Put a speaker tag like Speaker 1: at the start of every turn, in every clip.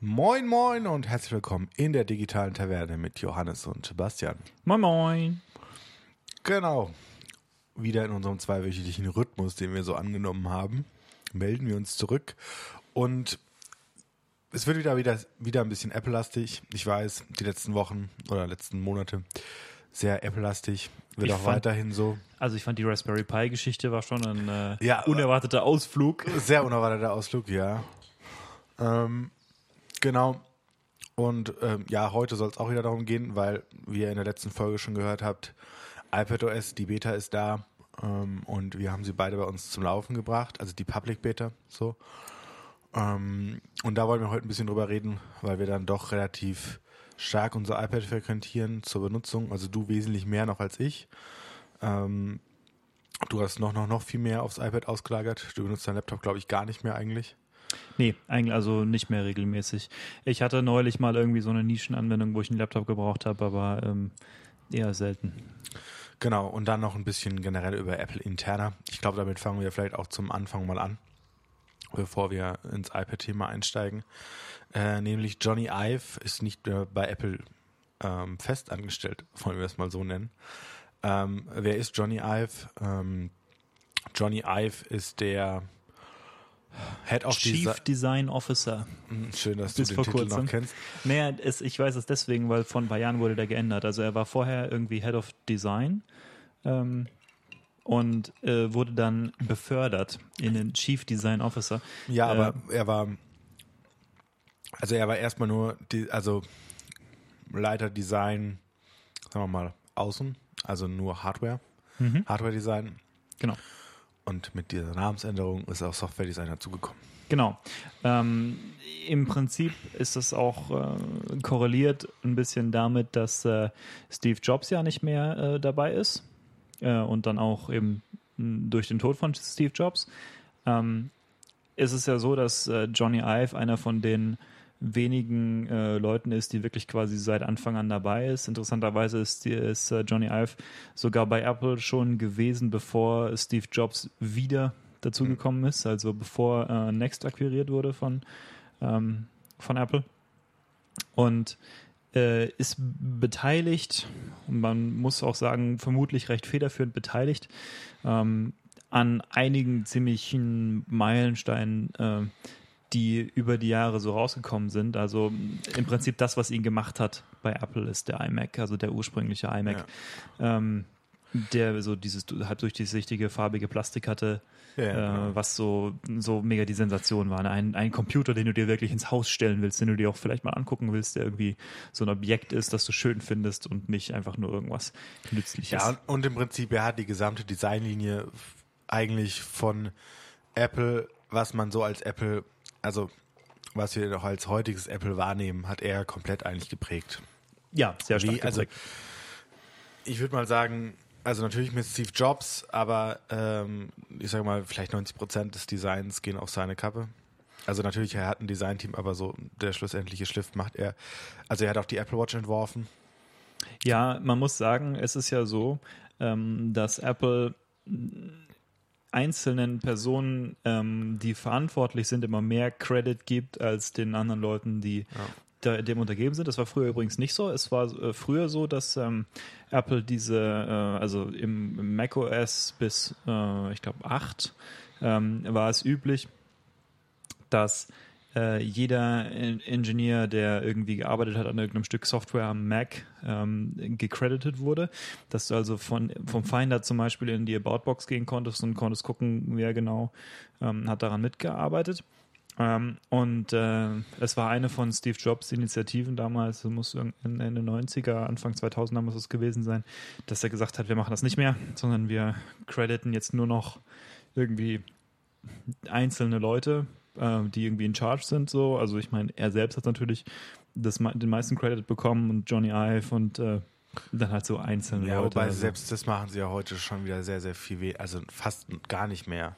Speaker 1: Moin, moin und herzlich willkommen in der digitalen Taverne mit Johannes und Sebastian.
Speaker 2: Moin, moin.
Speaker 1: Genau. Wieder in unserem zweiwöchentlichen Rhythmus, den wir so angenommen haben, melden wir uns zurück. Und es wird wieder, wieder, wieder ein bisschen Apple-lastig. Ich weiß, die letzten Wochen oder letzten Monate sehr Apple-lastig. Wird
Speaker 2: Ich
Speaker 1: auch
Speaker 2: fand-
Speaker 1: weiterhin so.
Speaker 2: Also ich fand die Raspberry Pi Geschichte war schon ein äh,
Speaker 1: Ja, aber-
Speaker 2: unerwarteter Ausflug.
Speaker 1: Sehr unerwarteter Ausflug, ja. Ähm, genau. Und ähm, ja, heute soll es auch wieder darum gehen, weil, wie ihr in der letzten Folge schon gehört habt, iPadOS, die Beta ist da. Ähm, und wir haben sie beide bei uns zum Laufen gebracht, also die Public Beta, so. Ähm, und da wollen wir heute ein bisschen drüber reden, weil wir dann doch relativ stark unser iPad frequentieren zur Benutzung. Also du wesentlich mehr noch als ich. Ähm, du hast noch, noch, noch viel mehr aufs iPad ausgelagert. Du benutzt deinen Laptop, glaube ich, gar nicht mehr eigentlich.
Speaker 2: Nee, eigentlich also nicht mehr regelmäßig. Ich hatte neulich mal irgendwie so eine Nischenanwendung, wo ich einen Laptop gebraucht habe, aber ähm, eher selten.
Speaker 1: Genau, und dann noch ein bisschen generell über Apple interner. Ich glaube, damit fangen wir vielleicht auch zum Anfang mal an, bevor wir ins iPad-Thema einsteigen. Äh, nämlich Johnny Ive ist nicht mehr bei Apple ähm, fest angestellt, wollen wir es mal so nennen. Ähm, wer ist Johnny Ive? Ähm, Johnny Ive ist der Head of
Speaker 2: Chief
Speaker 1: Desi-
Speaker 2: Design Officer.
Speaker 1: Hm, Schön, dass du
Speaker 2: Bis
Speaker 1: den
Speaker 2: vor
Speaker 1: Titel
Speaker 2: kurzem.
Speaker 1: noch kennst.
Speaker 2: Naja, es, ich weiß es deswegen, weil vor ein paar Jahren wurde der geändert. Also er war vorher irgendwie Head of Design ähm, und äh, wurde dann befördert in den Chief Design Officer.
Speaker 1: Ja,
Speaker 2: Äh,
Speaker 1: aber er war, also er war erstmal nur, die, also Leiter Design, sagen wir mal, außen, also nur Hardware,
Speaker 2: Mhm.
Speaker 1: Hardware Design.
Speaker 2: Genau.
Speaker 1: Und mit dieser Namensänderung ist auch Software Design dazugekommen.
Speaker 2: Genau. Ähm, Im Prinzip ist das auch äh, korreliert ein bisschen damit, dass äh, Steve Jobs ja nicht mehr äh, dabei ist äh, und dann auch eben mh, durch den Tod von Steve Jobs. Ähm, ist es ja so, dass äh, Johnny Ive einer von den wenigen äh, Leuten ist, die wirklich quasi seit Anfang an dabei ist. Interessanterweise ist, ist äh, Johnny Ive sogar bei Apple schon gewesen, bevor Steve Jobs wieder dazugekommen ist, also bevor äh, Next akquiriert wurde von, ähm, von Apple. Und äh, ist beteiligt, man muss auch sagen, vermutlich recht federführend beteiligt, ähm, an einigen ziemlichen Meilensteinen, äh, die über die Jahre so rausgekommen sind. Also im Prinzip das, was ihn gemacht hat bei Apple, ist der iMac, also der ursprüngliche iMac, ähm, der so dieses halb durchsichtige farbige Plastik hatte,
Speaker 1: Ja, ja, genau.
Speaker 2: äh, was so, so mega die Sensation war. Ein, ein Computer, den du dir wirklich ins Haus stellen willst, den du dir auch vielleicht mal angucken willst, der irgendwie so ein Objekt ist, das du schön findest und nicht einfach nur irgendwas Nützliches.
Speaker 1: Ja, und im Prinzip, er hat die gesamte Designlinie eigentlich von Apple, was man so als Apple, also was wir noch als heutiges Apple wahrnehmen, hat er komplett eigentlich geprägt.
Speaker 2: ja sehr stark.
Speaker 1: Wie, also,
Speaker 2: geprägt.
Speaker 1: ich würde mal sagen, also natürlich mit Steve Jobs, aber ähm, ich sage mal, vielleicht 90 Prozent des Designs gehen auf seine Kappe. Also natürlich, er hat ein Designteam, aber so der schlussendliche Schliff macht er. Also er hat auch die Apple Watch entworfen.
Speaker 2: Ja, man muss sagen, es ist ja so, ähm, dass Apple einzelnen Personen, ähm, die verantwortlich sind, immer mehr Credit gibt als den anderen Leuten, die da, dem untergeben sind. Das war früher übrigens nicht so. Es war äh, früher so, dass ähm, Apple diese, äh, also im, im macOS bis, äh, ich glaube, 8 ähm, war es üblich, dass äh, jeder In Ingenieur, der irgendwie gearbeitet hat an irgendeinem Stück Software am Mac, ähm, gecredited wurde. Dass du also von, vom Finder zum Beispiel in die Aboutbox gehen konntest und konntest gucken, wer genau ähm, hat daran mitgearbeitet. Ähm, und äh, es war eine von Steve Jobs Initiativen damals, das muss Ende 90er, Anfang 2000er muss es gewesen sein, dass er gesagt hat, wir machen das nicht mehr, sondern wir crediten jetzt nur noch irgendwie einzelne Leute, äh, die irgendwie in Charge sind. So, also ich meine, er selbst hat natürlich das, den meisten Credit bekommen und Johnny Ive und äh, dann halt so einzelne
Speaker 1: Ja,
Speaker 2: Leute.
Speaker 1: wobei
Speaker 2: also.
Speaker 1: selbst das machen sie ja heute schon wieder sehr, sehr viel weh, also fast gar nicht mehr.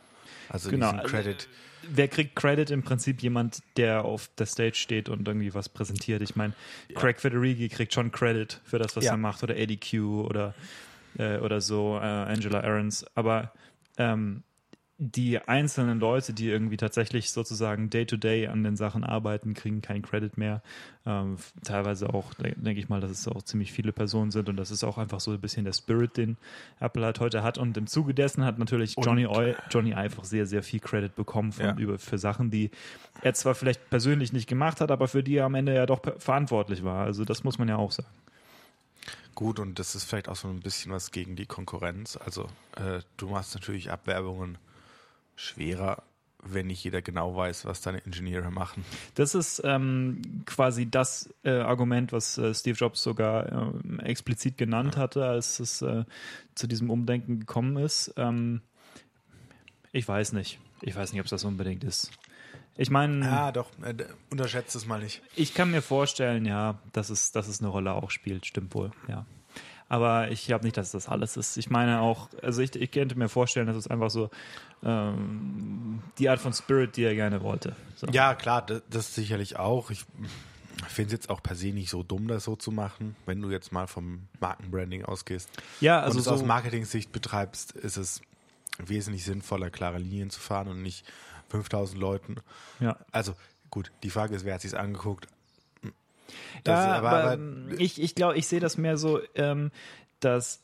Speaker 1: Also
Speaker 2: Genau.
Speaker 1: diesen Credit.
Speaker 2: Wer kriegt Credit? Im Prinzip jemand, der auf der Stage steht und irgendwie was präsentiert. Ich meine, Craig Federighi kriegt schon Credit für das, was
Speaker 1: Ja.
Speaker 2: er macht, oder Eddie Q oder, äh, oder so, äh, Angela Aarons. Aber ähm, die einzelnen Leute, die irgendwie tatsächlich sozusagen day-to-day an den Sachen arbeiten, kriegen keinen Credit mehr. Ähm, teilweise auch, denke ich mal, dass es auch ziemlich viele Personen sind und das ist auch einfach so ein bisschen der Spirit, den Apple halt heute hat. Und im Zuge dessen hat natürlich Johnny, Oil, Johnny einfach sehr, sehr viel Credit bekommen von,
Speaker 1: Ja.
Speaker 2: über, für Sachen, die er zwar vielleicht persönlich nicht gemacht hat, aber für die er am Ende ja doch verantwortlich war. Also das muss man ja auch sagen.
Speaker 1: Gut, und das ist vielleicht auch so ein bisschen was gegen die Konkurrenz. Also, äh, du machst natürlich Abwerbungen schwerer, wenn nicht jeder genau weiß, was deine Ingenieure machen.
Speaker 2: Das ist ähm, quasi das äh, Argument, was äh, Steve Jobs sogar ähm, explizit genannt hatte, als es äh, zu diesem Umdenken gekommen ist. Ähm, ich weiß nicht. Ich weiß nicht, ob es das unbedingt ist. Ich meine,
Speaker 1: Ah, doch, äh, unterschätzt es mal nicht.
Speaker 2: ich kann mir vorstellen, ja, dass es, dass es eine Rolle auch spielt, stimmt wohl, ja. Aber ich glaube nicht, dass das alles ist. Ich meine auch, also ich, ich könnte mir vorstellen, dass es einfach so ähm, die Art von Spirit, die er gerne wollte. So.
Speaker 1: Ja, klar, das, das sicherlich auch. Ich finde es jetzt auch per se nicht so dumm, das so zu machen, wenn du jetzt mal vom Markenbranding ausgehst.
Speaker 2: ja
Speaker 1: und
Speaker 2: also
Speaker 1: es aus
Speaker 2: so,
Speaker 1: Marketing-Sicht betreibst, ist es wesentlich sinnvoller, klare Linien zu fahren und nicht 5000 Leuten.
Speaker 2: ja.
Speaker 1: Also gut, die Frage ist, wer hat sich's angeguckt? Das
Speaker 2: ja, aber,
Speaker 1: aber-
Speaker 2: aber ich, ich glaube, ich sehe das mehr so, ähm, dass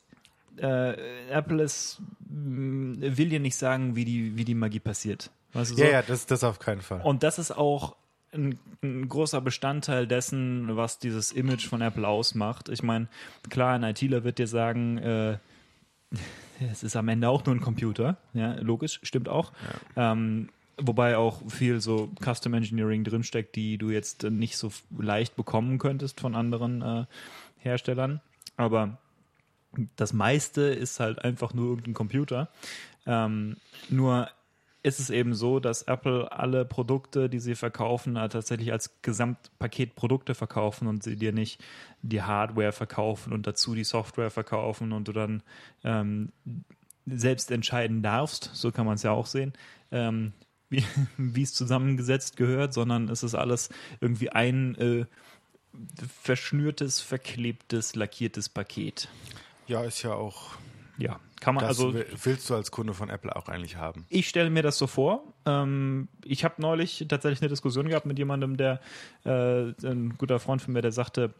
Speaker 2: äh, Apple es mh, will dir nicht sagen, wie die, wie die Magie passiert. Weißt du, so?
Speaker 1: Ja, ja, das, das auf keinen Fall.
Speaker 2: Und das ist auch ein, ein großer Bestandteil dessen, was dieses Image von Apple ausmacht. Ich meine, klar, ein ITler wird dir sagen, äh, es ist am Ende auch nur ein Computer. Ja, logisch, stimmt auch. Ähm, wobei auch viel so Custom Engineering drinsteckt, die du jetzt äh, nicht so leicht bekommen könntest von anderen äh, Herstellern. Aber das meiste ist halt einfach nur irgendein Computer. Ähm, nur ist es eben so, dass Apple alle Produkte, die sie verkaufen, äh, tatsächlich als Gesamtpaket Produkte verkaufen und sie dir nicht die Hardware verkaufen und dazu die Software verkaufen und du dann ähm, selbst entscheiden darfst, so kann man es ja auch sehen, ähm, wie, wie es zusammengesetzt gehört, sondern es ist alles irgendwie ein äh, verschnürtes, verklebtes, lackiertes Paket.
Speaker 1: ja, ist ja auch.
Speaker 2: Ja, kann man
Speaker 1: Das
Speaker 2: also.
Speaker 1: will- willst du als Kunde von Apple auch eigentlich haben.
Speaker 2: Ich stelle mir das so vor. Ähm, ich habe neulich tatsächlich eine Diskussion gehabt mit jemandem, der äh, ein guter Freund von mir, der sagte,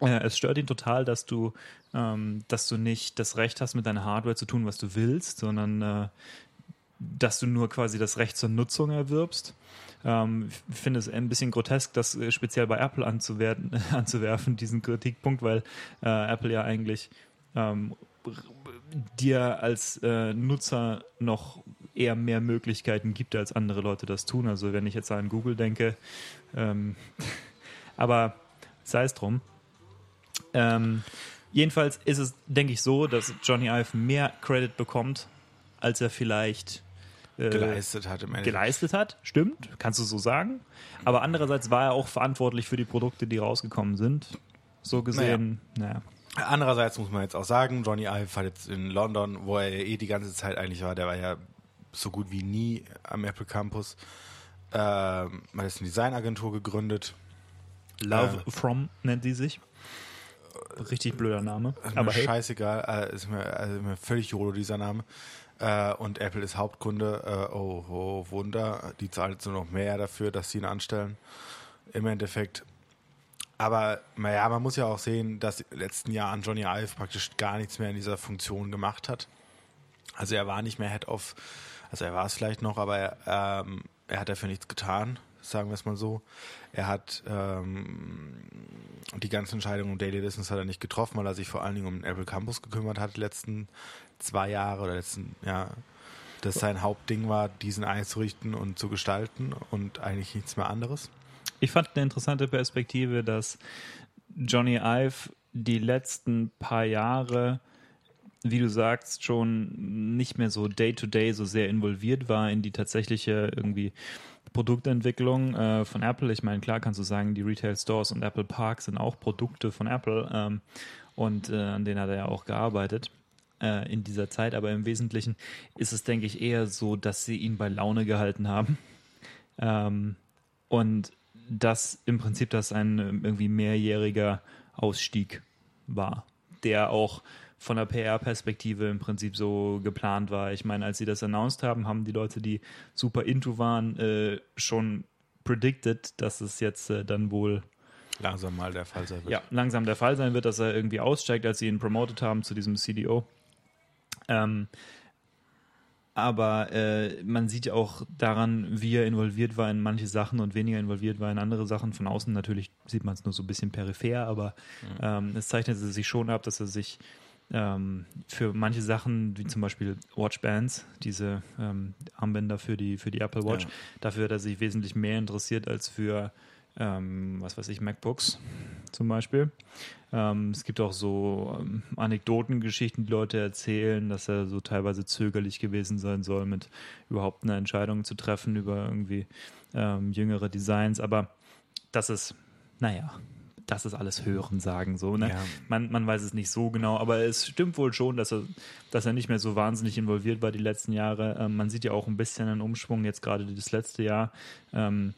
Speaker 2: äh, es stört ihn total, dass du, ähm, dass du nicht das Recht hast, mit deiner Hardware zu tun, was du willst, sondern äh, dass du nur quasi das Recht zur Nutzung erwirbst. Ähm, ich finde es ein bisschen grotesk, das äh, speziell bei Apple anzuwerten, anzuwerfen, diesen Kritikpunkt, weil äh, Apple ja eigentlich ähm, dir als äh, Nutzer noch eher mehr Möglichkeiten gibt, als andere Leute das tun. Also wenn ich jetzt an Google denke, ähm, aber sei es drum. Ähm, jedenfalls ist es, denke ich, so, dass Johnny Ive mehr Credit bekommt, als er vielleicht äh,
Speaker 1: Geleistet hat im Endeffekt.
Speaker 2: geleistet hat. Stimmt, kannst du so sagen. Aber andererseits war er auch verantwortlich für die Produkte, die rausgekommen sind. So gesehen, naja.
Speaker 1: Andererseits muss man jetzt auch sagen, Johnny Ive hat jetzt in London, wo er ja eh die ganze Zeit eigentlich war, der war ja so gut wie nie am Apple Campus, ähm, hat jetzt eine Designagentur gegründet.
Speaker 2: Love From nennt die sich. Richtig blöder Name.
Speaker 1: Ist
Speaker 2: Aber hey,
Speaker 1: scheißegal, äh, ist mir, also mir völlig jolo dieser Name. Äh, und Apple ist Hauptkunde. Äh, oh, oh, Wunder. Die zahlen jetzt nur noch mehr dafür, dass sie ihn anstellen. Im Endeffekt. Aber naja, man muss ja auch sehen, dass im letzten Jahr an Johnny Ive praktisch gar nichts mehr in dieser Funktion gemacht hat. Also er war nicht mehr Head of, also er war es vielleicht noch, aber er, ähm, er hat dafür nichts getan, sagen wir es mal so. Er hat ähm, die ganzen Entscheidungen um Daily Business hat er nicht getroffen, weil er sich vor allen Dingen um den Apple Campus gekümmert hat, die letzten zwei Jahre oder letzten, ja, dass sein Hauptding war, diesen einzurichten und zu gestalten und eigentlich nichts mehr anderes.
Speaker 2: ich fand eine interessante Perspektive, dass Johnny Ive die letzten paar Jahre, wie du sagst, schon nicht mehr so day-to-day so sehr involviert war in die tatsächliche irgendwie Produktentwicklung äh, von Apple. Ich meine, klar kannst du sagen, die Retail Stores und Apple Park sind auch Produkte von Apple ähm, und äh, an denen hat er ja auch gearbeitet äh, in dieser Zeit. Aber im Wesentlichen ist es, denke ich, eher so, dass sie ihn bei Laune gehalten haben. Ähm, und dass im Prinzip das ein ähm, irgendwie mehrjähriger Ausstieg war, der auch von der PR-Perspektive im Prinzip so geplant war. Ich meine, als sie das announced haben, haben die Leute, die super into waren, äh, schon predicted, dass es jetzt äh, dann wohl
Speaker 1: langsam mal der Fall sein wird.
Speaker 2: Ja, langsam der Fall sein wird, dass er irgendwie aussteigt, als sie ihn promoted haben zu diesem CDO. Ähm, aber äh, man sieht ja auch daran, wie er involviert war in manche Sachen und weniger involviert war in andere Sachen. Von außen natürlich sieht man es nur so ein bisschen peripher, aber mhm. ähm, es zeichnet sich schon ab, dass er sich ähm, für manche Sachen, wie zum Beispiel Watchbands, diese ähm, Armbänder für die, für die Apple Watch, ja. dafür hat er sich wesentlich mehr interessiert als für ähm, was weiß ich, MacBooks zum Beispiel. Ähm, es gibt auch so ähm, Anekdotengeschichten, die Leute erzählen, dass er so teilweise zögerlich gewesen sein soll, mit überhaupt eine Entscheidung zu treffen über irgendwie ähm, jüngere Designs. Aber das ist, naja, das ist alles Hören sagen so. Ne? Ja. Man, man weiß es nicht so genau, aber es stimmt wohl schon, dass er, dass er nicht mehr so wahnsinnig involviert war die letzten Jahre. Ähm, man sieht ja auch ein bisschen einen Umschwung jetzt gerade das letzte Jahr. Ähm,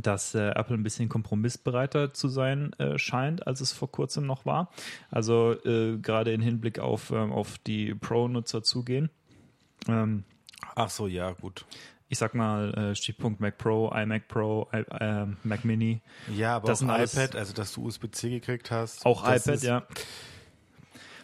Speaker 2: dass äh, Apple ein bisschen kompromissbereiter zu sein äh, scheint, als es vor kurzem noch war. Also äh, gerade im Hinblick auf, ähm, auf die Pro-Nutzer zugehen. Ähm,
Speaker 1: Ach so, ja, gut.
Speaker 2: Ich sag mal, äh, Stichpunkt Mac Pro, iMac Pro, I, äh, Mac Mini.
Speaker 1: Ja, aber das auch iPad, also dass du USB-C gekriegt hast.
Speaker 2: Auch iPad, ist, ja.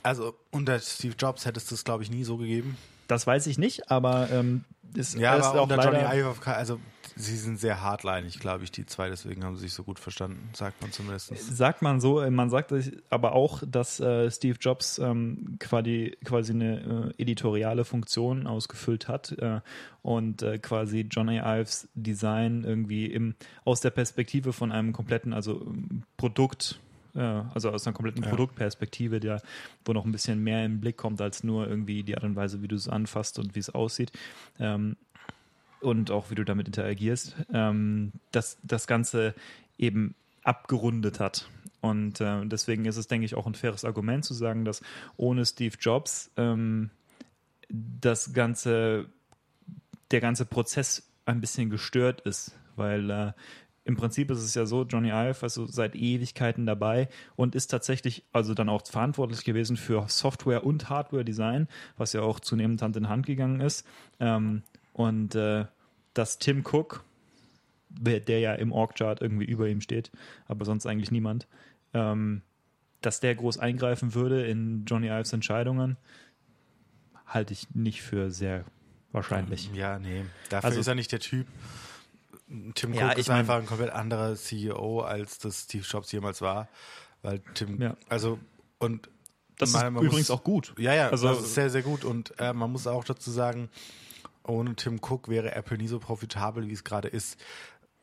Speaker 1: Also unter Steve Jobs hättest du es, glaube ich, nie so gegeben.
Speaker 2: Das weiß ich nicht, aber ähm,
Speaker 1: ist, ja, aber auch unter Johnny Ive, also sie sind sehr hardlinig, glaube ich, die zwei, deswegen haben sie sich so gut verstanden, sagt man zumindest.
Speaker 2: Sagt man so, man sagt aber auch, dass äh, Steve Jobs ähm, quasi, quasi eine äh, editoriale Funktion ausgefüllt hat äh, und äh, quasi Johnny Ives Design irgendwie im, aus der Perspektive von einem kompletten, also ähm, Produkt also aus einer kompletten ja. Produktperspektive, der, wo noch ein bisschen mehr im Blick kommt, als nur irgendwie die Art und Weise, wie du es anfasst und wie es aussieht. Ähm, und auch wie du damit interagierst, ähm, dass das Ganze eben abgerundet hat. Und äh, deswegen ist es, denke ich, auch ein faires Argument zu sagen, dass ohne Steve Jobs ähm, das ganze, der ganze Prozess ein bisschen gestört ist, weil äh, im Prinzip ist es ja so, Johnny Ive also seit Ewigkeiten dabei und ist tatsächlich also dann auch verantwortlich gewesen für Software und Hardware-Design, was ja auch zunehmend Hand in Hand gegangen ist. Ähm, und äh, dass Tim Cook, der ja im Org-Chart irgendwie über ihm steht, aber sonst eigentlich niemand, ähm, dass der groß eingreifen würde in Johnny Ives Entscheidungen, halte ich nicht für sehr wahrscheinlich.
Speaker 1: Ja, nee. Dafür also, ist er nicht der Typ. Tim Cook ja, ist einfach ein komplett anderer CEO, als das Steve Jobs jemals war. Weil Tim, ja. also, und
Speaker 2: das ist übrigens muss, auch gut.
Speaker 1: Ja, ja, also, das ist sehr, sehr gut. Und äh, man muss auch dazu sagen, ohne Tim Cook wäre Apple nie so profitabel, wie es gerade ist.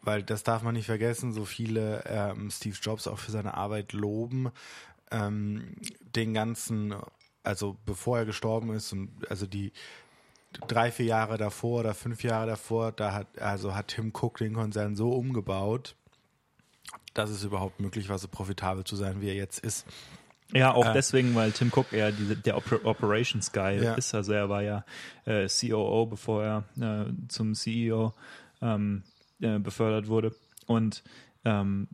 Speaker 1: Weil das darf man nicht vergessen, so viele ähm, Steve Jobs auch für seine Arbeit loben. Ähm, den ganzen, also bevor er gestorben ist und also die drei, vier Jahre davor oder fünf Jahre davor, da hat, also hat Tim Cook den Konzern so umgebaut, dass es überhaupt möglich war, so profitabel zu sein, wie er jetzt ist.
Speaker 2: Ja, auch äh, deswegen, weil Tim Cook eher diese, der Oper Operations Guy ja. ist. Also er war ja äh, COO, bevor er äh, zum CEO ähm, äh, befördert wurde. Und ähm,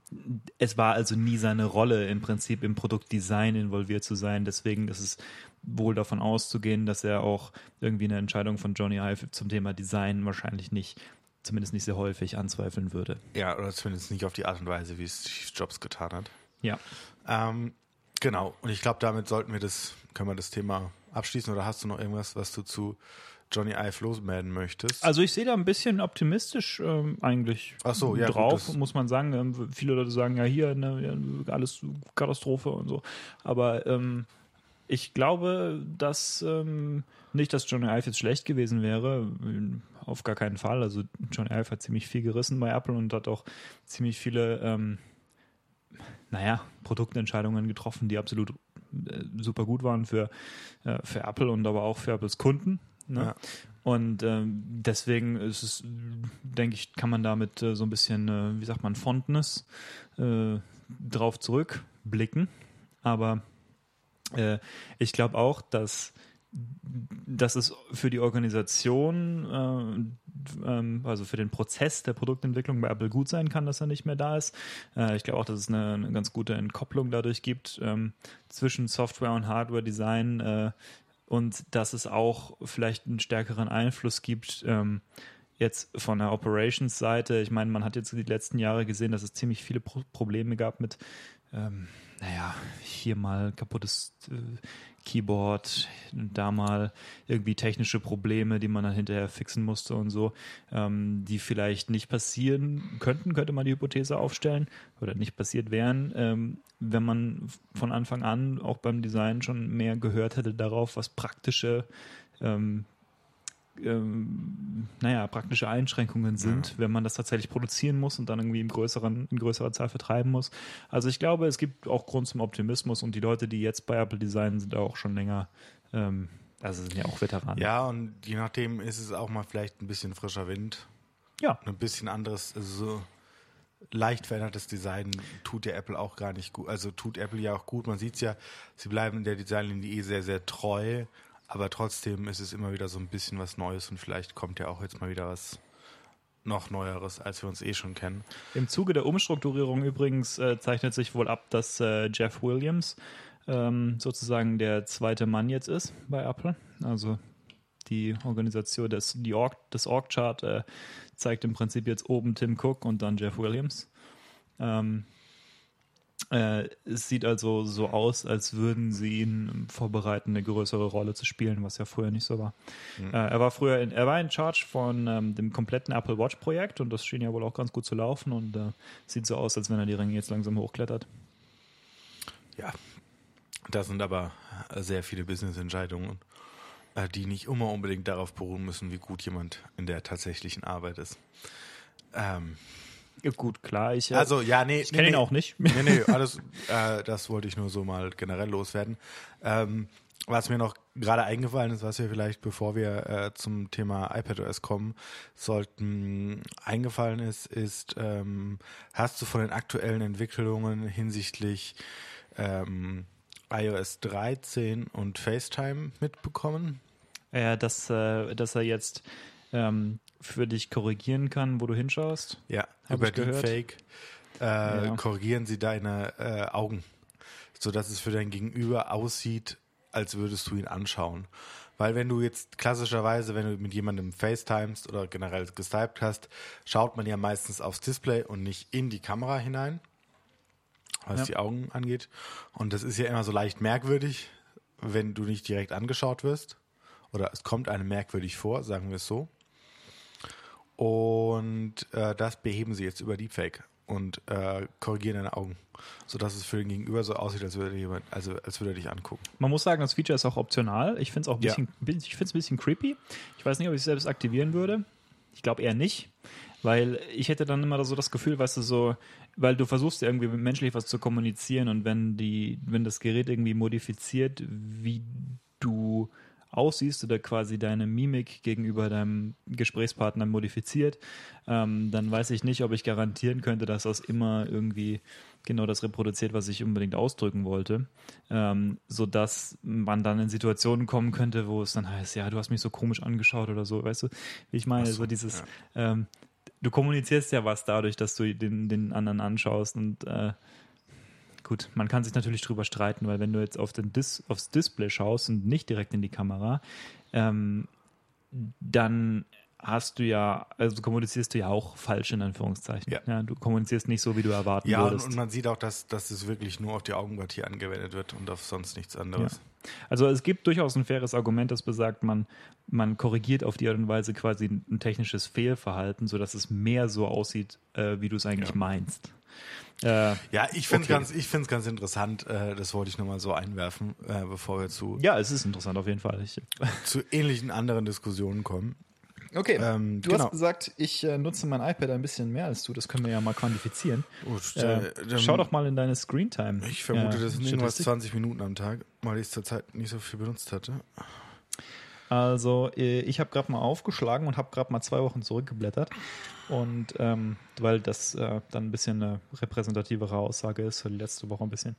Speaker 2: es war also nie seine Rolle, im Prinzip im Produktdesign involviert zu sein. Deswegen ist es wohl davon auszugehen, dass er auch irgendwie eine Entscheidung von Johnny Ive zum Thema Design wahrscheinlich nicht zumindest nicht sehr häufig anzweifeln würde.
Speaker 1: Ja, oder zumindest nicht auf die Art und Weise, wie es Steve Jobs getan hat.
Speaker 2: Ja.
Speaker 1: Ähm, Genau. Und ich glaube, damit sollten wir das, können wir das Thema abschließen. Oder hast du noch irgendwas, was du zu Johnny Ive losmelden möchtest?
Speaker 2: Also ich sehe da ein bisschen optimistisch ähm, eigentlich
Speaker 1: Ach so, ja,
Speaker 2: drauf, gut, muss man sagen. Ähm, viele Leute sagen ja hier ne, alles Katastrophe und so. Aber ähm, ich glaube, dass ähm, nicht, dass Johnny Ive jetzt schlecht gewesen wäre. Auf gar keinen Fall. Also Johnny Ive hat ziemlich viel gerissen bei Apple und hat auch ziemlich viele ähm, naja, Produktentscheidungen getroffen, die absolut äh, super gut waren für, äh, für Apple und aber auch für Apples Kunden. Ne? Ja. Und ähm, deswegen ist es, denke ich, kann man damit äh, so ein bisschen, äh, wie sagt man, Fondness äh, drauf zurückblicken. Aber äh, ich glaube auch, dass dass es für die Organisation, äh, ähm, also für den Prozess der Produktentwicklung bei Apple gut sein kann, dass er nicht mehr da ist. Äh, ich glaube auch, dass es eine, eine, ganz gute Entkopplung dadurch gibt ähm, zwischen Software und Hardware-Design äh, und dass es auch vielleicht einen stärkeren Einfluss gibt. Ähm, jetzt von der Operations-Seite, ich meine, man hat jetzt die letzten Jahre gesehen, dass es ziemlich viele Pro Probleme gab mit, ähm, naja, hier mal kaputtes äh, Keyboard, da mal irgendwie technische Probleme, die man dann hinterher fixen musste und so, ähm, die vielleicht nicht passieren könnten, könnte man die Hypothese aufstellen, oder nicht passiert wären, ähm, wenn man von Anfang an auch beim Design schon mehr gehört hätte darauf, was praktische ähm, ähm, naja, praktische Einschränkungen sind, ja. wenn man das tatsächlich produzieren muss und dann irgendwie im größeren, in größerer Zahl vertreiben muss. Also ich glaube, es gibt auch Grund zum Optimismus und die Leute, die jetzt bei Apple designen, sind auch schon länger, ähm, also sind ja auch Veteranen.
Speaker 1: Ja, und je nachdem ist es auch mal vielleicht ein bisschen frischer Wind.
Speaker 2: Ja.
Speaker 1: Ein bisschen anderes, also so leicht verändertes Design tut ja Apple auch gar nicht gut. Also tut Apple ja auch gut. Man sieht es ja, sie bleiben der Designlinie eh sehr, sehr treu. Aber trotzdem ist es immer wieder so ein bisschen was Neues und vielleicht kommt ja auch jetzt mal wieder was noch Neueres, als wir uns eh schon kennen.
Speaker 2: Im Zuge der Umstrukturierung übrigens äh, zeichnet sich wohl ab, dass äh, Jeff Williams ähm, sozusagen der zweite Mann jetzt ist bei Apple. Also die Organisation des, Org, Org-Chart äh, zeigt im Prinzip jetzt oben Tim Cook und dann Jeff Williams. Ähm, äh, es sieht also so aus, als würden sie ihn vorbereiten, eine größere Rolle zu spielen, was ja früher nicht so war. Mhm. Äh, er war früher in, er war in Charge von ähm, dem kompletten Apple Watch Projekt und das schien ja wohl auch ganz gut zu laufen und äh, sieht so aus, als wenn er die Ringe jetzt langsam hochklettert.
Speaker 1: Ja, das sind aber sehr viele Business-Entscheidungen, äh, die nicht immer unbedingt darauf beruhen müssen, wie gut jemand in der tatsächlichen Arbeit ist.
Speaker 2: Ähm, ja, gut, klar. Ich,
Speaker 1: äh, also, ja, nee.
Speaker 2: Ich kenne
Speaker 1: nee,
Speaker 2: ihn auch nicht.
Speaker 1: Nee, nee, alles, äh, das wollte ich nur so mal generell loswerden. Ähm, was mir noch gerade eingefallen ist, was wir vielleicht, bevor wir äh, zum Thema iPadOS kommen, sollten eingefallen ist, ist, ähm, hast du von den aktuellen Entwicklungen hinsichtlich ähm, iOS 13 und FaceTime mitbekommen?
Speaker 2: Ja, dass, äh, dass er jetzt ähm, für dich korrigieren kann, wo du hinschaust.
Speaker 1: Ja, über Deepfake äh, ja. korrigieren sie deine äh, Augen, sodass es für dein Gegenüber aussieht, als würdest du ihn anschauen. Weil wenn du jetzt klassischerweise, wenn du mit jemandem FaceTimest oder generell gestypt hast, schaut man ja meistens aufs Display und nicht in die Kamera hinein, was ja. die Augen angeht. Und das ist ja immer so leicht merkwürdig, wenn du nicht direkt angeschaut wirst. Oder es kommt einem merkwürdig vor, sagen wir es so. Und äh, das beheben sie jetzt über Deepfake und äh, korrigieren deine Augen, sodass es für den Gegenüber so aussieht, als würde jemand, also als würde er dich angucken.
Speaker 2: Man muss sagen, das Feature ist auch optional. Ich finde es auch ein bisschen, ja. ich finde es ein bisschen creepy. Ich weiß nicht, ob ich es selbst aktivieren würde. Ich glaube eher nicht, weil ich hätte dann immer so das Gefühl, weißt du, so, weil du versuchst ja irgendwie menschlich was zu kommunizieren und wenn die, wenn das Gerät irgendwie modifiziert, wie du aussiehst oder quasi deine Mimik gegenüber deinem Gesprächspartner modifiziert, ähm, dann weiß ich nicht, ob ich garantieren könnte, dass das immer irgendwie genau das reproduziert, was ich unbedingt ausdrücken wollte, ähm, sodass man dann in Situationen kommen könnte, wo es dann heißt, ja, du hast mich so komisch angeschaut oder so, weißt du, wie ich meine, so, so, dieses, ja. ähm, du kommunizierst ja was dadurch, dass du den, den anderen anschaust und äh, Gut, man kann sich natürlich drüber streiten, weil wenn du jetzt auf den Dis aufs Display schaust und nicht direkt in die Kamera, ähm, dann hast du ja, also kommunizierst du ja auch falsch in Anführungszeichen. Ja. ja du kommunizierst nicht so, wie du erwarten ja, würdest.
Speaker 1: Ja, und man sieht auch, dass, dass es wirklich nur auf die Augenpartie angewendet wird und auf sonst nichts anderes. Ja.
Speaker 2: Also es gibt durchaus ein faires Argument, das besagt, man, man korrigiert auf die Art und Weise quasi ein technisches Fehlverhalten, sodass es mehr so aussieht, äh, wie du es eigentlich meinst.
Speaker 1: Äh, ja, ich finde es okay. ganz, ganz interessant. Äh, das wollte ich nochmal so einwerfen, äh, bevor wir zu.
Speaker 2: Ja, es ist interessant auf jeden Fall. Ich,
Speaker 1: zu ähnlichen anderen Diskussionen kommen.
Speaker 2: Okay, ähm, du genau. hast gesagt, ich äh, nutze mein iPad ein bisschen mehr als du. Das können wir ja mal quantifizieren. Gut, äh, schau doch mal in deine Screentime.
Speaker 1: Ich vermute, das sind irgendwas 20 Minuten am Tag, weil ich es zur Zeit nicht so viel benutzt hatte.
Speaker 2: Also äh, ich habe gerade mal aufgeschlagen und habe gerade mal zwei Wochen zurückgeblättert. Und ähm, weil das äh, dann ein bisschen eine repräsentativere Aussage ist, weil die letzte Woche ein bisschen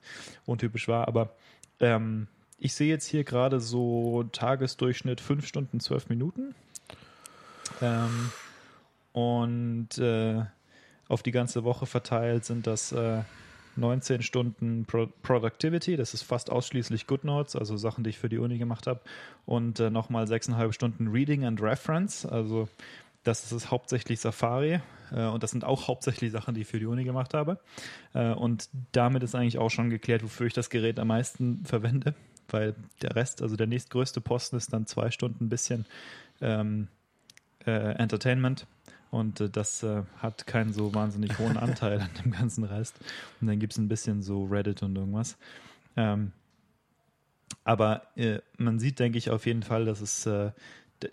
Speaker 2: untypisch war. Aber ähm, ich sehe jetzt hier gerade so Tagesdurchschnitt 5 Stunden 12 Minuten. Ähm, und äh, auf die ganze Woche verteilt sind das äh, 19 Stunden Pro Productivity, das ist fast ausschließlich GoodNotes, also Sachen, die ich für die Uni gemacht habe. Und äh, nochmal 6,5 Stunden Reading and Reference, also das ist hauptsächlich Safari äh, und das sind auch hauptsächlich Sachen, die ich für die Uni gemacht habe. Äh, und damit ist eigentlich auch schon geklärt, wofür ich das Gerät am meisten verwende, weil der Rest, also der nächstgrößte Posten ist dann zwei Stunden ein bisschen ähm, äh, Entertainment. Und äh, das äh, hat keinen so wahnsinnig hohen Anteil an dem ganzen Rest. Und dann gibt es ein bisschen so Reddit und irgendwas. Ähm, aber äh, man sieht, denke ich, auf jeden Fall, dass es äh,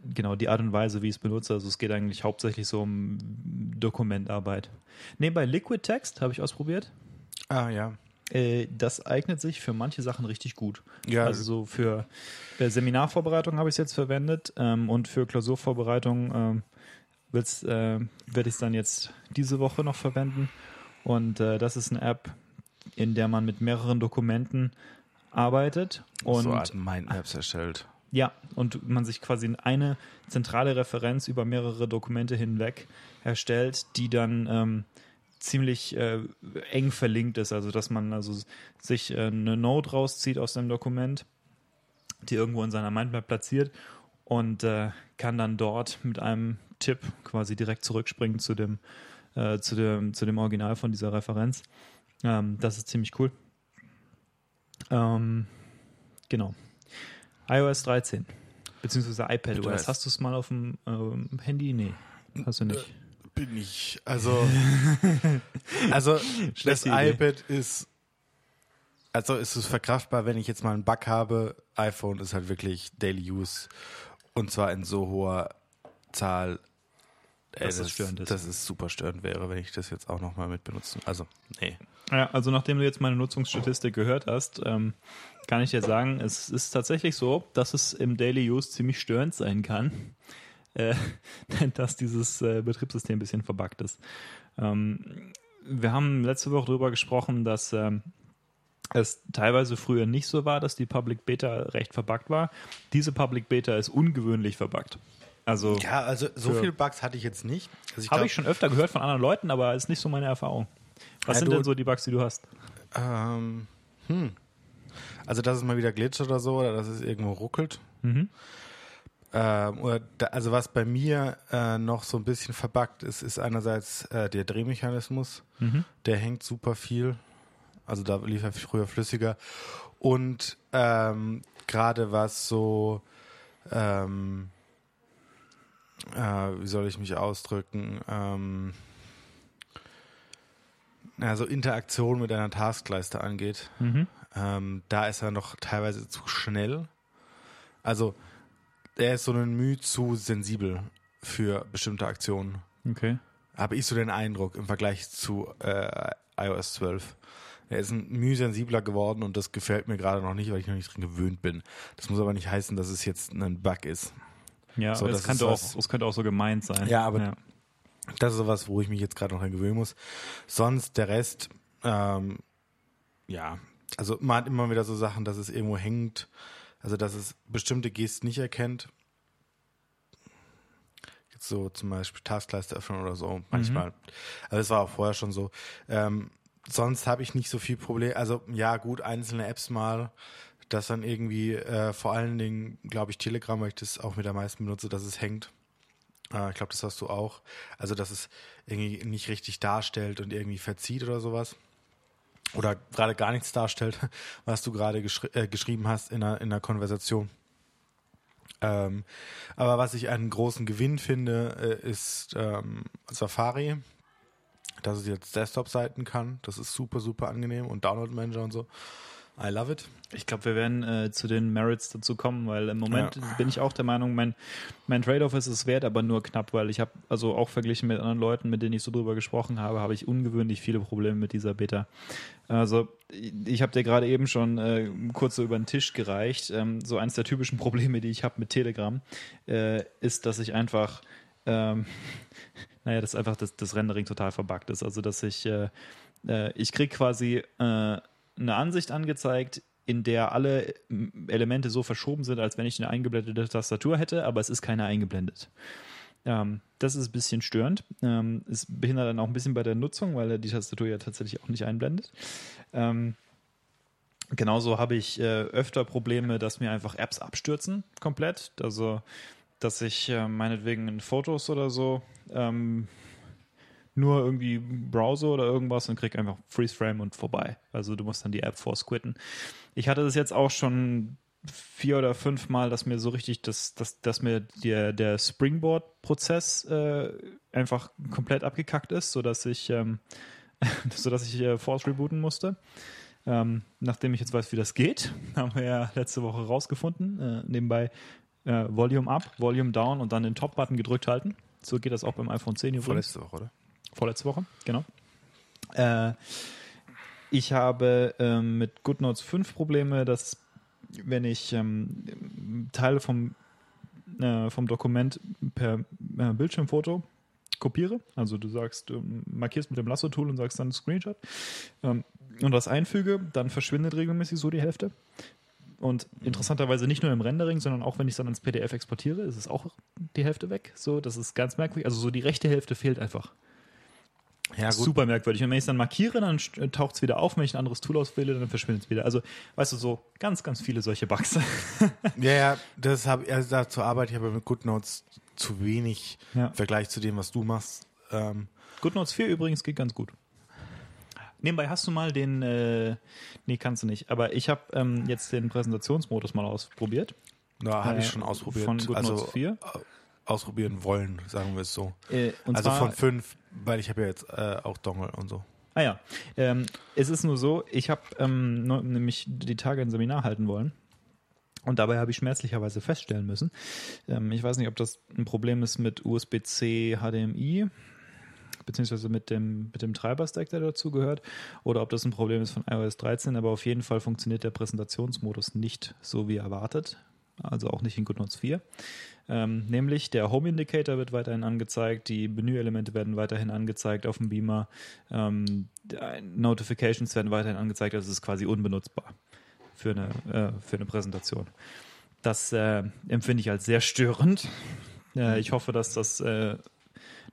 Speaker 2: genau die Art und Weise, wie ich es benutze. Also es geht eigentlich hauptsächlich so um Dokumentarbeit. Nebenbei Liquid Text habe ich ausprobiert.
Speaker 1: Ah, ja.
Speaker 2: Äh, das eignet sich für manche Sachen richtig gut.
Speaker 1: Ja.
Speaker 2: Also so für äh, Seminarvorbereitung habe ich es jetzt verwendet ähm, und für Klausurvorbereitung ähm, äh, werde ich es dann jetzt diese Woche noch verwenden. Und äh, das ist eine App, in der man mit mehreren Dokumenten arbeitet. Und
Speaker 1: so Art Mindmaps erstellt.
Speaker 2: ja, und man sich quasi eine zentrale Referenz über mehrere Dokumente hinweg erstellt, die dann ähm, ziemlich äh, eng verlinkt ist. Also dass man also sich äh, eine Node rauszieht aus dem Dokument, die irgendwo in seiner Mindmap platziert und äh, kann dann dort mit einem Tipp quasi direkt zurückspringen zu dem, äh, zu dem, zu dem Original von dieser Referenz. Ähm, das ist ziemlich cool. Ähm, genau. iOS 13, beziehungsweise iPadOS. Hast du es mal auf dem ähm, Handy? Nee, hast du nicht.
Speaker 1: Bin ich. Also, also das
Speaker 2: Idee.
Speaker 1: iPad ist, also ist es verkraftbar, wenn ich jetzt mal einen Bug habe. iPhone ist halt wirklich Daily Use und zwar in so hoher Zahl, äh,
Speaker 2: Dass das störend ist.
Speaker 1: Das ist super störend wäre, wenn ich das jetzt auch nochmal mit benutzen. Also, nee.
Speaker 2: Ja, also nachdem du jetzt meine Nutzungsstatistik gehört hast, ähm, kann ich dir sagen, es ist tatsächlich so, dass es im Daily Use ziemlich störend sein kann, äh, dass dieses äh, Betriebssystem ein bisschen verbuggt ist. Ähm, wir haben letzte Woche darüber gesprochen, dass ähm, es teilweise früher nicht so war, dass die Public Beta recht verbuggt war. Diese Public Beta ist ungewöhnlich verbuggt. Also
Speaker 1: Ja, also so viele Bugs hatte ich jetzt nicht. Also
Speaker 2: habe ich schon öfter gehört von anderen Leuten, aber ist nicht so meine Erfahrung. Was
Speaker 1: Ja,
Speaker 2: sind denn so die Bugs, die du hast?
Speaker 1: Ähm, hm. Also, dass es mal wieder glitscht oder so, oder dass es irgendwo ruckelt.
Speaker 2: Mhm.
Speaker 1: Ähm, oder da, also, was bei mir äh, noch so ein bisschen verbuggt ist, ist einerseits äh, der Drehmechanismus.
Speaker 2: Mhm.
Speaker 1: Der hängt super viel. Also, da lief er früher flüssiger. Und ähm, gerade was so, ähm, äh, wie soll ich mich ausdrücken? Ähm, also Interaktion mit einer Taskleiste angeht,
Speaker 2: Mhm.
Speaker 1: ähm, da ist er noch teilweise zu schnell. Also er ist so ein Mühe zu sensibel für bestimmte Aktionen.
Speaker 2: Okay.
Speaker 1: Habe ich so den Eindruck im Vergleich zu äh, iOS 12. Er ist ein Mühe sensibler geworden und das gefällt mir gerade noch nicht, weil ich noch nicht dran gewöhnt bin. Das muss aber nicht heißen, dass es jetzt ein Bug ist.
Speaker 2: Ja,
Speaker 1: So,
Speaker 2: aber
Speaker 1: das
Speaker 2: es, könnte
Speaker 1: ist
Speaker 2: auch,
Speaker 1: was-
Speaker 2: es könnte auch so gemeint sein.
Speaker 1: Ja, aber- Das ist sowas, wo ich mich jetzt gerade noch dran gewöhnen muss. Sonst der Rest, ähm, ja, also man hat immer wieder so Sachen, dass es irgendwo hängt, also dass es bestimmte Gesten nicht erkennt. Jetzt so zum Beispiel Taskleiste öffnen oder so, manchmal. Also das war auch vorher schon so. Ähm, sonst habe ich nicht so viel Problem. Also ja, gut, einzelne Apps mal, dass dann irgendwie äh, vor allen Dingen, glaube ich, Telegram, weil ich das auch mit am meisten benutze, dass es hängt. Äh, ich glaube, das hast du auch. Also, dass es irgendwie nicht richtig darstellt und irgendwie verzieht oder sowas. Oder gerade gar nichts darstellt, was du gerade geschri äh, geschrieben hast in einer, in einer Konversation. Ähm, aber was ich einen großen Gewinn finde, äh, ist ähm, Safari, dass es jetzt Desktop-Seiten kann. Das ist super, super angenehm und Download-Manager und so. I love it.
Speaker 2: Ich glaube, wir werden äh, zu den Merits dazu kommen, weil im Moment
Speaker 1: Ja.
Speaker 2: bin ich auch der Meinung, mein, mein Trade-off ist es wert, aber nur knapp, weil ich habe, also auch verglichen mit anderen Leuten, mit denen ich so drüber gesprochen habe, habe ich ungewöhnlich viele Probleme mit dieser Beta. Also ich habe dir gerade eben schon äh, kurz so über den Tisch gereicht. Ähm, so eins der typischen Probleme, die ich habe mit Telegram, äh, ist, dass ich einfach ähm, naja, dass einfach das, das Rendering total verbuggt ist. Also, dass ich, äh, äh, ich krieg quasi äh, eine Ansicht angezeigt in der alle ähm, Elemente so verschoben sind, als wenn ich eine eingeblendete Tastatur hätte, aber es ist keine eingeblendet. Ähm, das ist ein bisschen störend. Ähm, es behindert dann auch ein bisschen bei der Nutzung, weil er die Tastatur ja tatsächlich auch nicht einblendet. Ähm, genauso habe ich äh, öfter Probleme, dass mir einfach Apps abstürzen komplett. Also, dass ich äh, meinetwegen in Fotos oder so ähm, nur irgendwie browse oder irgendwas und krieg einfach Freeze Frame und vorbei. Also du musst dann die App force quitten. Ich hatte das jetzt auch schon vier oder fünf Mal, dass mir so richtig, dass, dass, dass mir der, der Springboard-Prozess äh, einfach komplett abgekackt ist, sodass ich, ähm, sodass ich äh, Force rebooten musste. Ähm, nachdem ich jetzt weiß, wie das geht, haben wir ja letzte Woche rausgefunden. Äh, nebenbei äh, Volume up, Volume down und dann den Top-Button gedrückt halten. So geht das auch beim iPhone 10 übrigens.
Speaker 1: Vorletzte Woche, oder?
Speaker 2: Vorletzte Woche, genau. Äh, ich habe ähm, mit GoodNotes 5 Probleme, dass wenn ich ähm, Teile vom, äh, vom Dokument per äh, Bildschirmfoto kopiere, also du sagst, du markierst mit dem Lasso-Tool und sagst dann Screenshot ähm, und das einfüge, dann verschwindet regelmäßig so die Hälfte. Und interessanterweise nicht nur im Rendering, sondern auch wenn ich es dann ins PDF exportiere, ist es auch die Hälfte weg. So, das ist ganz merkwürdig. Also so die rechte Hälfte fehlt einfach.
Speaker 1: Ja.
Speaker 2: Super merkwürdig. Und wenn ich es dann markiere, dann taucht es wieder auf. Wenn ich ein anderes Tool auswähle, dann verschwindet es wieder. Also, weißt du, so ganz, ganz viele solche Bugs.
Speaker 1: Ja, ja, das habe also dazu arbeite ich aber mit GoodNotes zu wenig
Speaker 2: Ja.
Speaker 1: im Vergleich zu dem, was du machst. Ähm,
Speaker 2: GoodNotes 4 übrigens geht ganz gut. Nebenbei hast du mal den, äh, nee, kannst du nicht, aber ich habe ähm, jetzt den Präsentationsmodus mal ausprobiert.
Speaker 1: da habe
Speaker 2: Äh,
Speaker 1: ich schon ausprobiert.
Speaker 2: von GoodNotes
Speaker 1: also
Speaker 2: 4?
Speaker 1: äh, ausprobieren wollen, sagen wir es so.
Speaker 2: Äh,
Speaker 1: also
Speaker 2: zwar,
Speaker 1: von fünf, weil ich habe ja jetzt äh, auch Dongle und so.
Speaker 2: Ah ja, ähm, es ist nur so, ich habe ähm, nämlich die Tage ein Seminar halten wollen. Und dabei habe ich schmerzlicherweise feststellen müssen, ähm, ich weiß nicht, ob das ein Problem ist mit USB-C, HDMI, beziehungsweise mit dem, mit dem Treiber-Stack, der dazu gehört, oder ob das ein Problem ist von iOS 13, aber auf jeden Fall funktioniert der Präsentationsmodus nicht so wie erwartet, also auch nicht in GoodNotes 4. Ähm, nämlich der Home Indicator wird weiterhin angezeigt, die Menüelemente werden weiterhin angezeigt auf dem Beamer, ähm, Notifications werden weiterhin angezeigt, also es ist quasi unbenutzbar für eine, äh, für eine Präsentation. Das äh, empfinde ich als sehr störend. Äh, ich hoffe, dass das äh,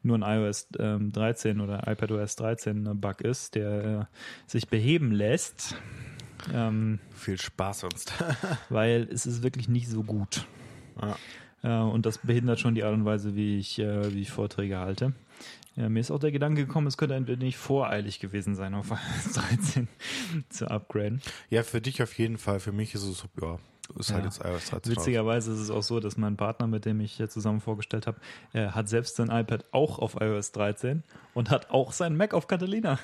Speaker 2: nur ein iOS ähm, 13 oder iPadOS 13 Bug ist, der äh, sich beheben lässt, ähm,
Speaker 1: Viel Spaß sonst.
Speaker 2: weil es ist wirklich nicht so gut.
Speaker 1: ja.
Speaker 2: Äh, und das behindert schon die Art und Weise, wie ich, äh, wie ich Vorträge halte. Ja, mir ist auch der Gedanke gekommen, es könnte ein wenig voreilig gewesen sein, auf iOS 13 zu upgraden.
Speaker 1: ja, für dich auf jeden Fall. Für mich ist es, ja, ist halt
Speaker 2: Ja.
Speaker 1: jetzt iOS 13. raus.
Speaker 2: Witzigerweise ist es auch so, dass mein Partner, mit dem ich hier zusammen vorgestellt habe, äh, hat selbst sein iPad auch auf iOS 13 und hat auch sein Mac auf Catalina.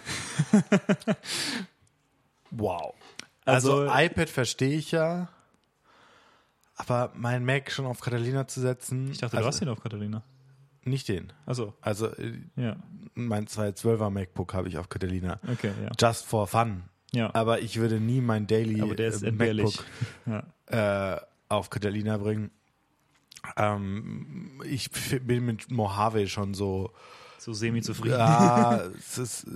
Speaker 1: Wow. Also,
Speaker 2: Also-
Speaker 1: iPad verstehe ich ja, aber mein Mac schon auf Catalina zu setzen.
Speaker 2: Ich dachte,
Speaker 1: also,
Speaker 2: du hast ihn auf Catalina.
Speaker 1: Nicht den. Also äh,
Speaker 2: ja.
Speaker 1: mein 212er MacBook habe ich auf Catalina.
Speaker 2: Okay, ja.
Speaker 1: Just for fun.
Speaker 2: Ja,
Speaker 1: Aber ich würde nie mein Daily äh. MacBook
Speaker 2: Ja.
Speaker 1: äh, auf Catalina bringen. Ähm, ich bin mit Mojave schon so,
Speaker 2: So semi-zufrieden.
Speaker 1: ja, es ist,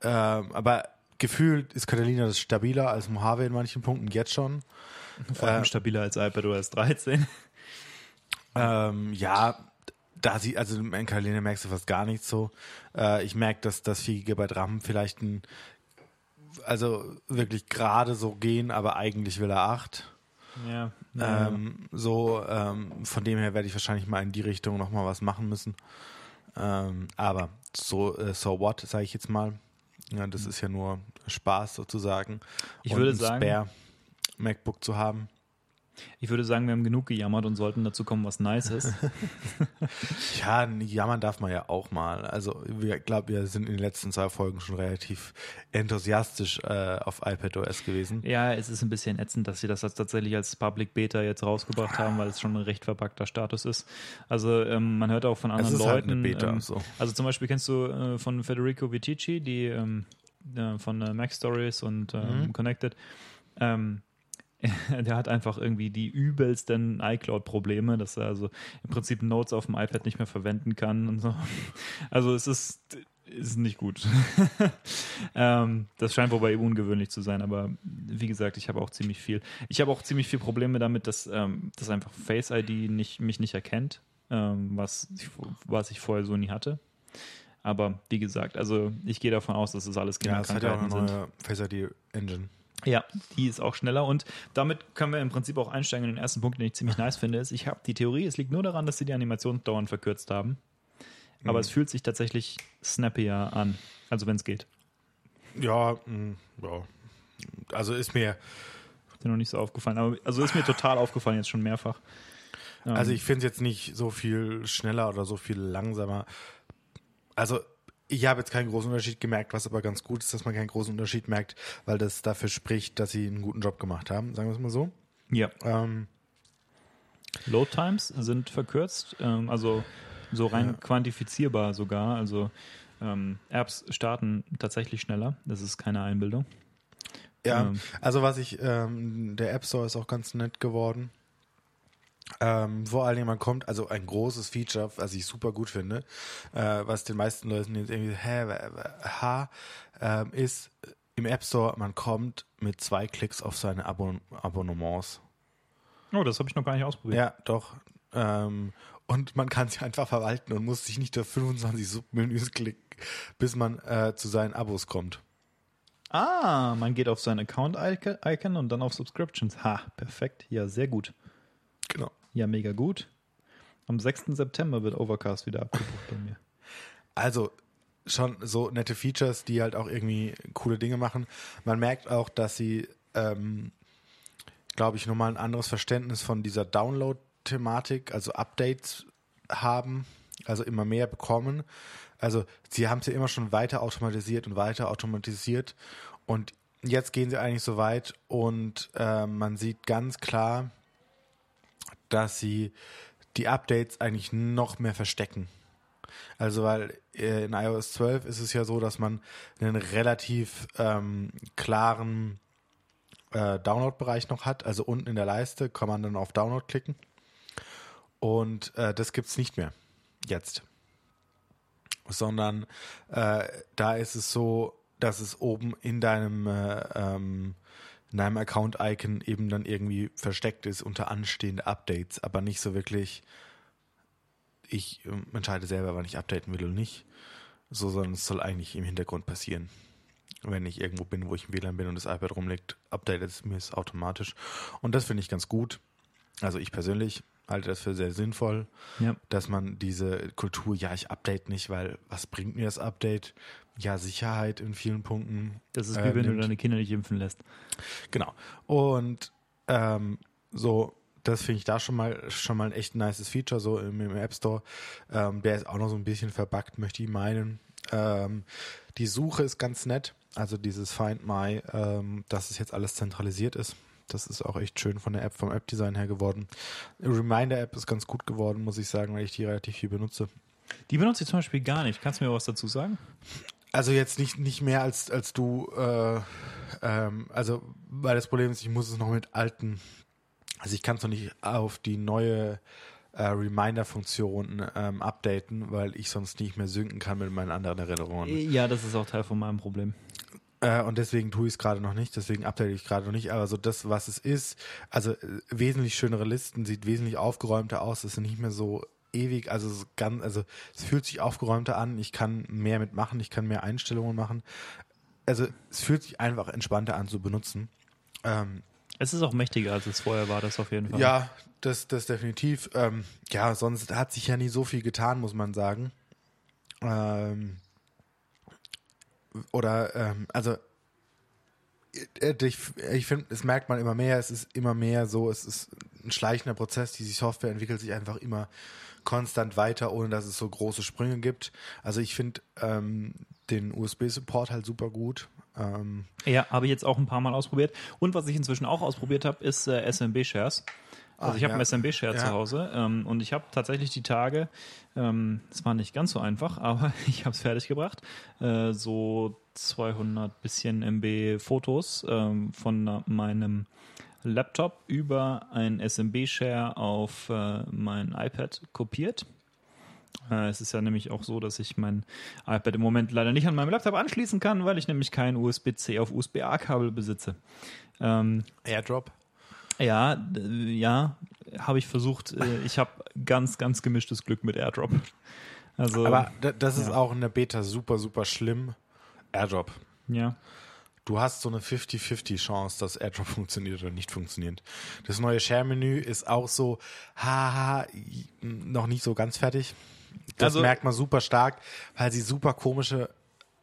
Speaker 1: äh, aber gefühlt ist Catalina das stabiler als Mojave in manchen Punkten jetzt schon.
Speaker 2: Vor allem
Speaker 1: äh,
Speaker 2: stabiler als iPadOS 13.
Speaker 1: Ähm, ja, da sie, also in Catalina merkst du fast gar nichts so. Äh, ich merke, dass das 4 GB RAM vielleicht ein, also wirklich gerade so gehen, aber eigentlich will er 8.
Speaker 2: Ja. ja.
Speaker 1: Ähm, so, ähm, von dem her werde ich wahrscheinlich mal in die Richtung nochmal was machen müssen. Ähm, aber so, äh, so what, sage ich jetzt mal. Ja, das ist ja nur Spaß sozusagen.
Speaker 2: Ich
Speaker 1: Und
Speaker 2: würde
Speaker 1: ein
Speaker 2: sagen-
Speaker 1: Spare MacBook zu haben.
Speaker 2: Ich würde sagen, wir haben genug gejammert und sollten dazu kommen, was nice ist.
Speaker 1: Ja, jammern darf man ja auch mal. Also, ich glaube, wir sind in den letzten zwei Folgen schon relativ enthusiastisch äh, auf iPadOS gewesen.
Speaker 2: Ja, es ist ein bisschen ätzend, dass sie das als tatsächlich als Public Beta jetzt rausgebracht haben, weil es schon ein recht verpackter Status ist. Also ähm, man hört auch von anderen
Speaker 1: ist halt
Speaker 2: Leuten.
Speaker 1: eine Beta,
Speaker 2: ähm,
Speaker 1: so.
Speaker 2: Also zum Beispiel kennst du äh, von Federico Vitici, die ähm, äh, von äh, Mac Stories und ähm,
Speaker 1: Mhm.
Speaker 2: Connected. Ähm, der hat einfach irgendwie die übelsten iCloud-Probleme, dass er also im Prinzip Notes auf dem iPad nicht mehr verwenden kann und so. Also es ist ist nicht gut. ähm, das scheint wobei ungewöhnlich zu sein, aber wie gesagt, ich habe auch ziemlich viel. Ich habe auch ziemlich viel Probleme damit, dass, ähm, dass einfach Face ID nicht, mich nicht erkennt, ähm, was, ich, was ich vorher so nie hatte. Aber wie gesagt, also ich gehe davon aus, dass das alles
Speaker 1: Ja, es hat ja auch
Speaker 2: Kinderkrankheiten
Speaker 1: eine
Speaker 2: sind.
Speaker 1: neue Face ID Engine.
Speaker 2: Ja, die ist auch schneller und damit können wir im Prinzip auch einsteigen in den ersten Punkt, den ich ziemlich nice finde, ist, ich habe die Theorie, es liegt nur daran, dass sie die Animationsdauern verkürzt haben. Aber es fühlt sich tatsächlich snappier an, also wenn es geht.
Speaker 1: Ja, mh, ja. Also ist mir,
Speaker 2: Ist dir noch nicht so aufgefallen, aber also ist mir total aufgefallen jetzt schon mehrfach. Ähm,
Speaker 1: also ich finde es jetzt nicht so viel schneller oder so viel langsamer. Also ich habe jetzt keinen großen Unterschied gemerkt, was aber ganz gut ist, dass man keinen großen Unterschied merkt, weil das dafür spricht, dass sie einen guten Job gemacht haben, sagen wir es mal so.
Speaker 2: ja,
Speaker 1: Ähm,
Speaker 2: Load Times sind verkürzt, ähm, also so rein
Speaker 1: Ja.
Speaker 2: quantifizierbar sogar. Also ähm, Apps starten tatsächlich schneller. Das ist keine Einbildung.
Speaker 1: Ja,
Speaker 2: Ähm.
Speaker 1: also was ich, ähm, der App Store ist auch ganz nett geworden. Ähm, vor allen Dingen, man kommt, also ein großes Feature, was ich super gut finde, äh, was den meisten Leuten jetzt irgendwie, hä, ha, ähm, ist im App Store, man kommt mit zwei Klicks auf seine Abon Abonnements.
Speaker 2: Oh, das habe ich noch gar nicht ausprobiert.
Speaker 1: Ja, doch. Ähm, und man kann sie einfach verwalten und muss sich nicht durch 25 Submenüs klicken, bis man äh, zu seinen Abos kommt.
Speaker 2: Ah, man geht auf sein Account-Icon und dann auf Subscriptions. Ha, perfekt. Ja, sehr gut. Ja, mega gut. Am 6. September wird Overcast wieder abgebucht bei mir.
Speaker 1: Also schon so nette Features, die halt auch irgendwie coole Dinge machen. Man merkt auch, dass sie, ähm, glaube ich, nochmal ein anderes Verständnis von dieser Download-Thematik, also Updates haben, also immer mehr bekommen. Also sie haben es ja immer schon weiter automatisiert und weiter automatisiert und jetzt gehen sie eigentlich so weit und äh, man sieht ganz klar, dass sie die Updates eigentlich noch mehr verstecken. Also weil äh, in iOS 12 ist es ja so, dass man einen relativ ähm, klaren äh, Download-Bereich noch hat. Also unten in der Leiste kann man dann auf Download klicken. Und äh, das gibt's nicht mehr jetzt. Sondern äh, da ist es so, dass es oben in deinem, äh, ähm, in deinem Account-Icon eben dann irgendwie versteckt ist unter anstehende Updates, aber nicht so wirklich ich ähm, entscheide selber, wann ich updaten will oder nicht. So, sondern es soll eigentlich im Hintergrund passieren. Wenn ich irgendwo bin, wo ich im WLAN bin und das iPad rumliegt, updatet es mir es automatisch. Und das finde ich ganz gut. Also ich persönlich halte das für sehr sinnvoll,
Speaker 2: Ja.
Speaker 1: dass man diese Kultur, ja, ich update nicht, weil was bringt mir das Update? Ja, Sicherheit in vielen Punkten.
Speaker 2: Das ist
Speaker 1: äh,
Speaker 2: wie wenn du deine Kinder nicht impfen lässt.
Speaker 1: Genau. Und ähm, so, das finde ich da schon mal schon mal ein echt nices Feature, so im, im App Store. Ähm, der ist auch noch so ein bisschen verbuggt, möchte ich meinen. Ähm, die Suche ist ganz nett. Also dieses Find My, ähm, dass es jetzt alles zentralisiert ist. Das ist auch echt schön von der App, vom App-Design her geworden. Reminder-App ist ganz gut geworden, muss ich sagen, weil ich die relativ viel benutze.
Speaker 2: Die benutze ich zum Beispiel gar nicht. Kannst du mir was dazu sagen?
Speaker 1: Also jetzt nicht, nicht mehr als, als du, äh, ähm, also weil das Problem ist, ich muss es noch mit alten, also ich kann es noch nicht auf die neue äh, Reminder-Funktion ähm, updaten, weil ich sonst nicht mehr synken kann mit meinen anderen Erinnerungen.
Speaker 2: Ja, das ist auch Teil von meinem Problem.
Speaker 1: Äh, und deswegen tue ich es gerade noch nicht, deswegen update ich gerade noch nicht. Aber so das, was es ist, also äh, wesentlich schönere Listen, sieht wesentlich aufgeräumter aus, es ist nicht mehr so ewig, also es ganz, also es fühlt sich aufgeräumter an, ich kann mehr mitmachen, ich kann mehr Einstellungen machen. Also es fühlt sich einfach entspannter an zu benutzen. Ähm,
Speaker 2: Es ist auch mächtiger, als es vorher war, das auf jeden Fall.
Speaker 1: ja, das, das definitiv. Ähm, ja, sonst hat sich ja nie so viel getan, muss man sagen. Ähm, oder, ähm, also, äh, ich, ich finde, es merkt man immer mehr, es ist immer mehr so, es ist ein schleichender Prozess, die Software entwickelt sich einfach immer konstant weiter, ohne dass es so große Sprünge gibt. Also ich finde ähm, den USB-Support halt super gut. Ähm,
Speaker 2: Ja, habe ich jetzt auch ein paar Mal ausprobiert. Und was ich inzwischen auch ausprobiert habe, ist äh, SMB-Shares. Also
Speaker 1: Ah,
Speaker 2: ich habe
Speaker 1: ja.
Speaker 2: einen SMB-Share
Speaker 1: Ja.
Speaker 2: zu Hause ähm, und ich habe tatsächlich die Tage, ähm, es war nicht ganz so einfach, aber ich habe es fertiggebracht, äh, so 200 bisschen MB Fotos ähm, von meinem Laptop über ein SMB-Share auf äh, mein iPad kopiert Äh, es ist ja nämlich auch so, dass ich mein iPad im Moment leider nicht an meinem Laptop anschließen kann, weil ich nämlich kein USB-C auf USB-A-Kabel besitze. Ähm,
Speaker 1: AirDrop.
Speaker 2: ja, ja, habe ich versucht. Äh, ich habe ganz, ganz gemischtes Glück mit AirDrop. Also,
Speaker 1: Aber da- das ist
Speaker 2: ja.
Speaker 1: auch in der Beta super, super schlimm. AirDrop.
Speaker 2: ja.
Speaker 1: Du hast so eine 50-50 Chance, dass AirDrop funktioniert oder nicht funktioniert. Das neue Share-Menü ist auch so, haha, noch nicht so ganz fertig. Das
Speaker 2: Also-
Speaker 1: merkt man super stark, weil sie super komische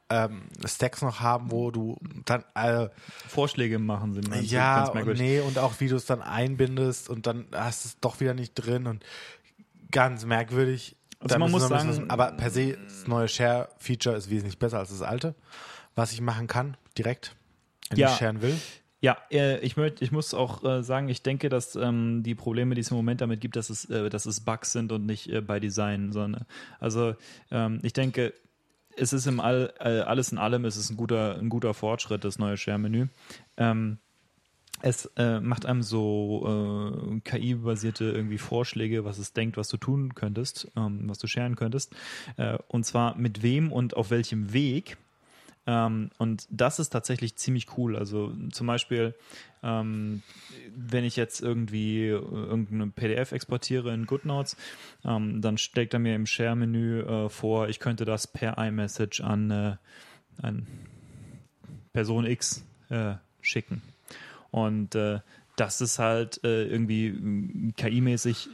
Speaker 1: ähm, Stacks noch haben, wo du dann äh,
Speaker 2: Vorschläge machen sind
Speaker 1: ja
Speaker 2: ganz
Speaker 1: und nee und auch wie du es dann einbindest und dann hast es doch wieder nicht drin und ganz merkwürdig.
Speaker 2: Also man muss sagen-
Speaker 1: aber per se das neue Share-Feature ist wesentlich besser als das alte, was ich machen kann direkt, wenn
Speaker 2: Ja.
Speaker 1: ich sharen will.
Speaker 2: Ja, äh, ich, möcht, ich muss auch äh, sagen, ich denke, dass ähm, die Probleme, die es im Moment damit gibt, dass es, äh, dass es Bugs sind und nicht äh, bei Design, sondern also ähm, ich denke, es ist im All, äh, alles in allem, es ist ein guter, ein guter Fortschritt, das neue Share-Menü. Ähm, es äh, macht einem so KI-basierte irgendwie Vorschläge, was es denkt, was du tun könntest, ähm, was du sharen könntest. Und zwar mit wem und auf welchem Weg. Ähm, und das ist tatsächlich ziemlich cool. Also zum Beispiel, ähm, wenn ich jetzt irgendwie äh, irgendeine PDF exportiere in GoodNotes, ähm, dann steckt er mir im Share-Menü äh, vor, ich könnte das per iMessage an, äh, an Person X äh, schicken. Und äh, das ist halt äh, irgendwie mm, KI-mäßig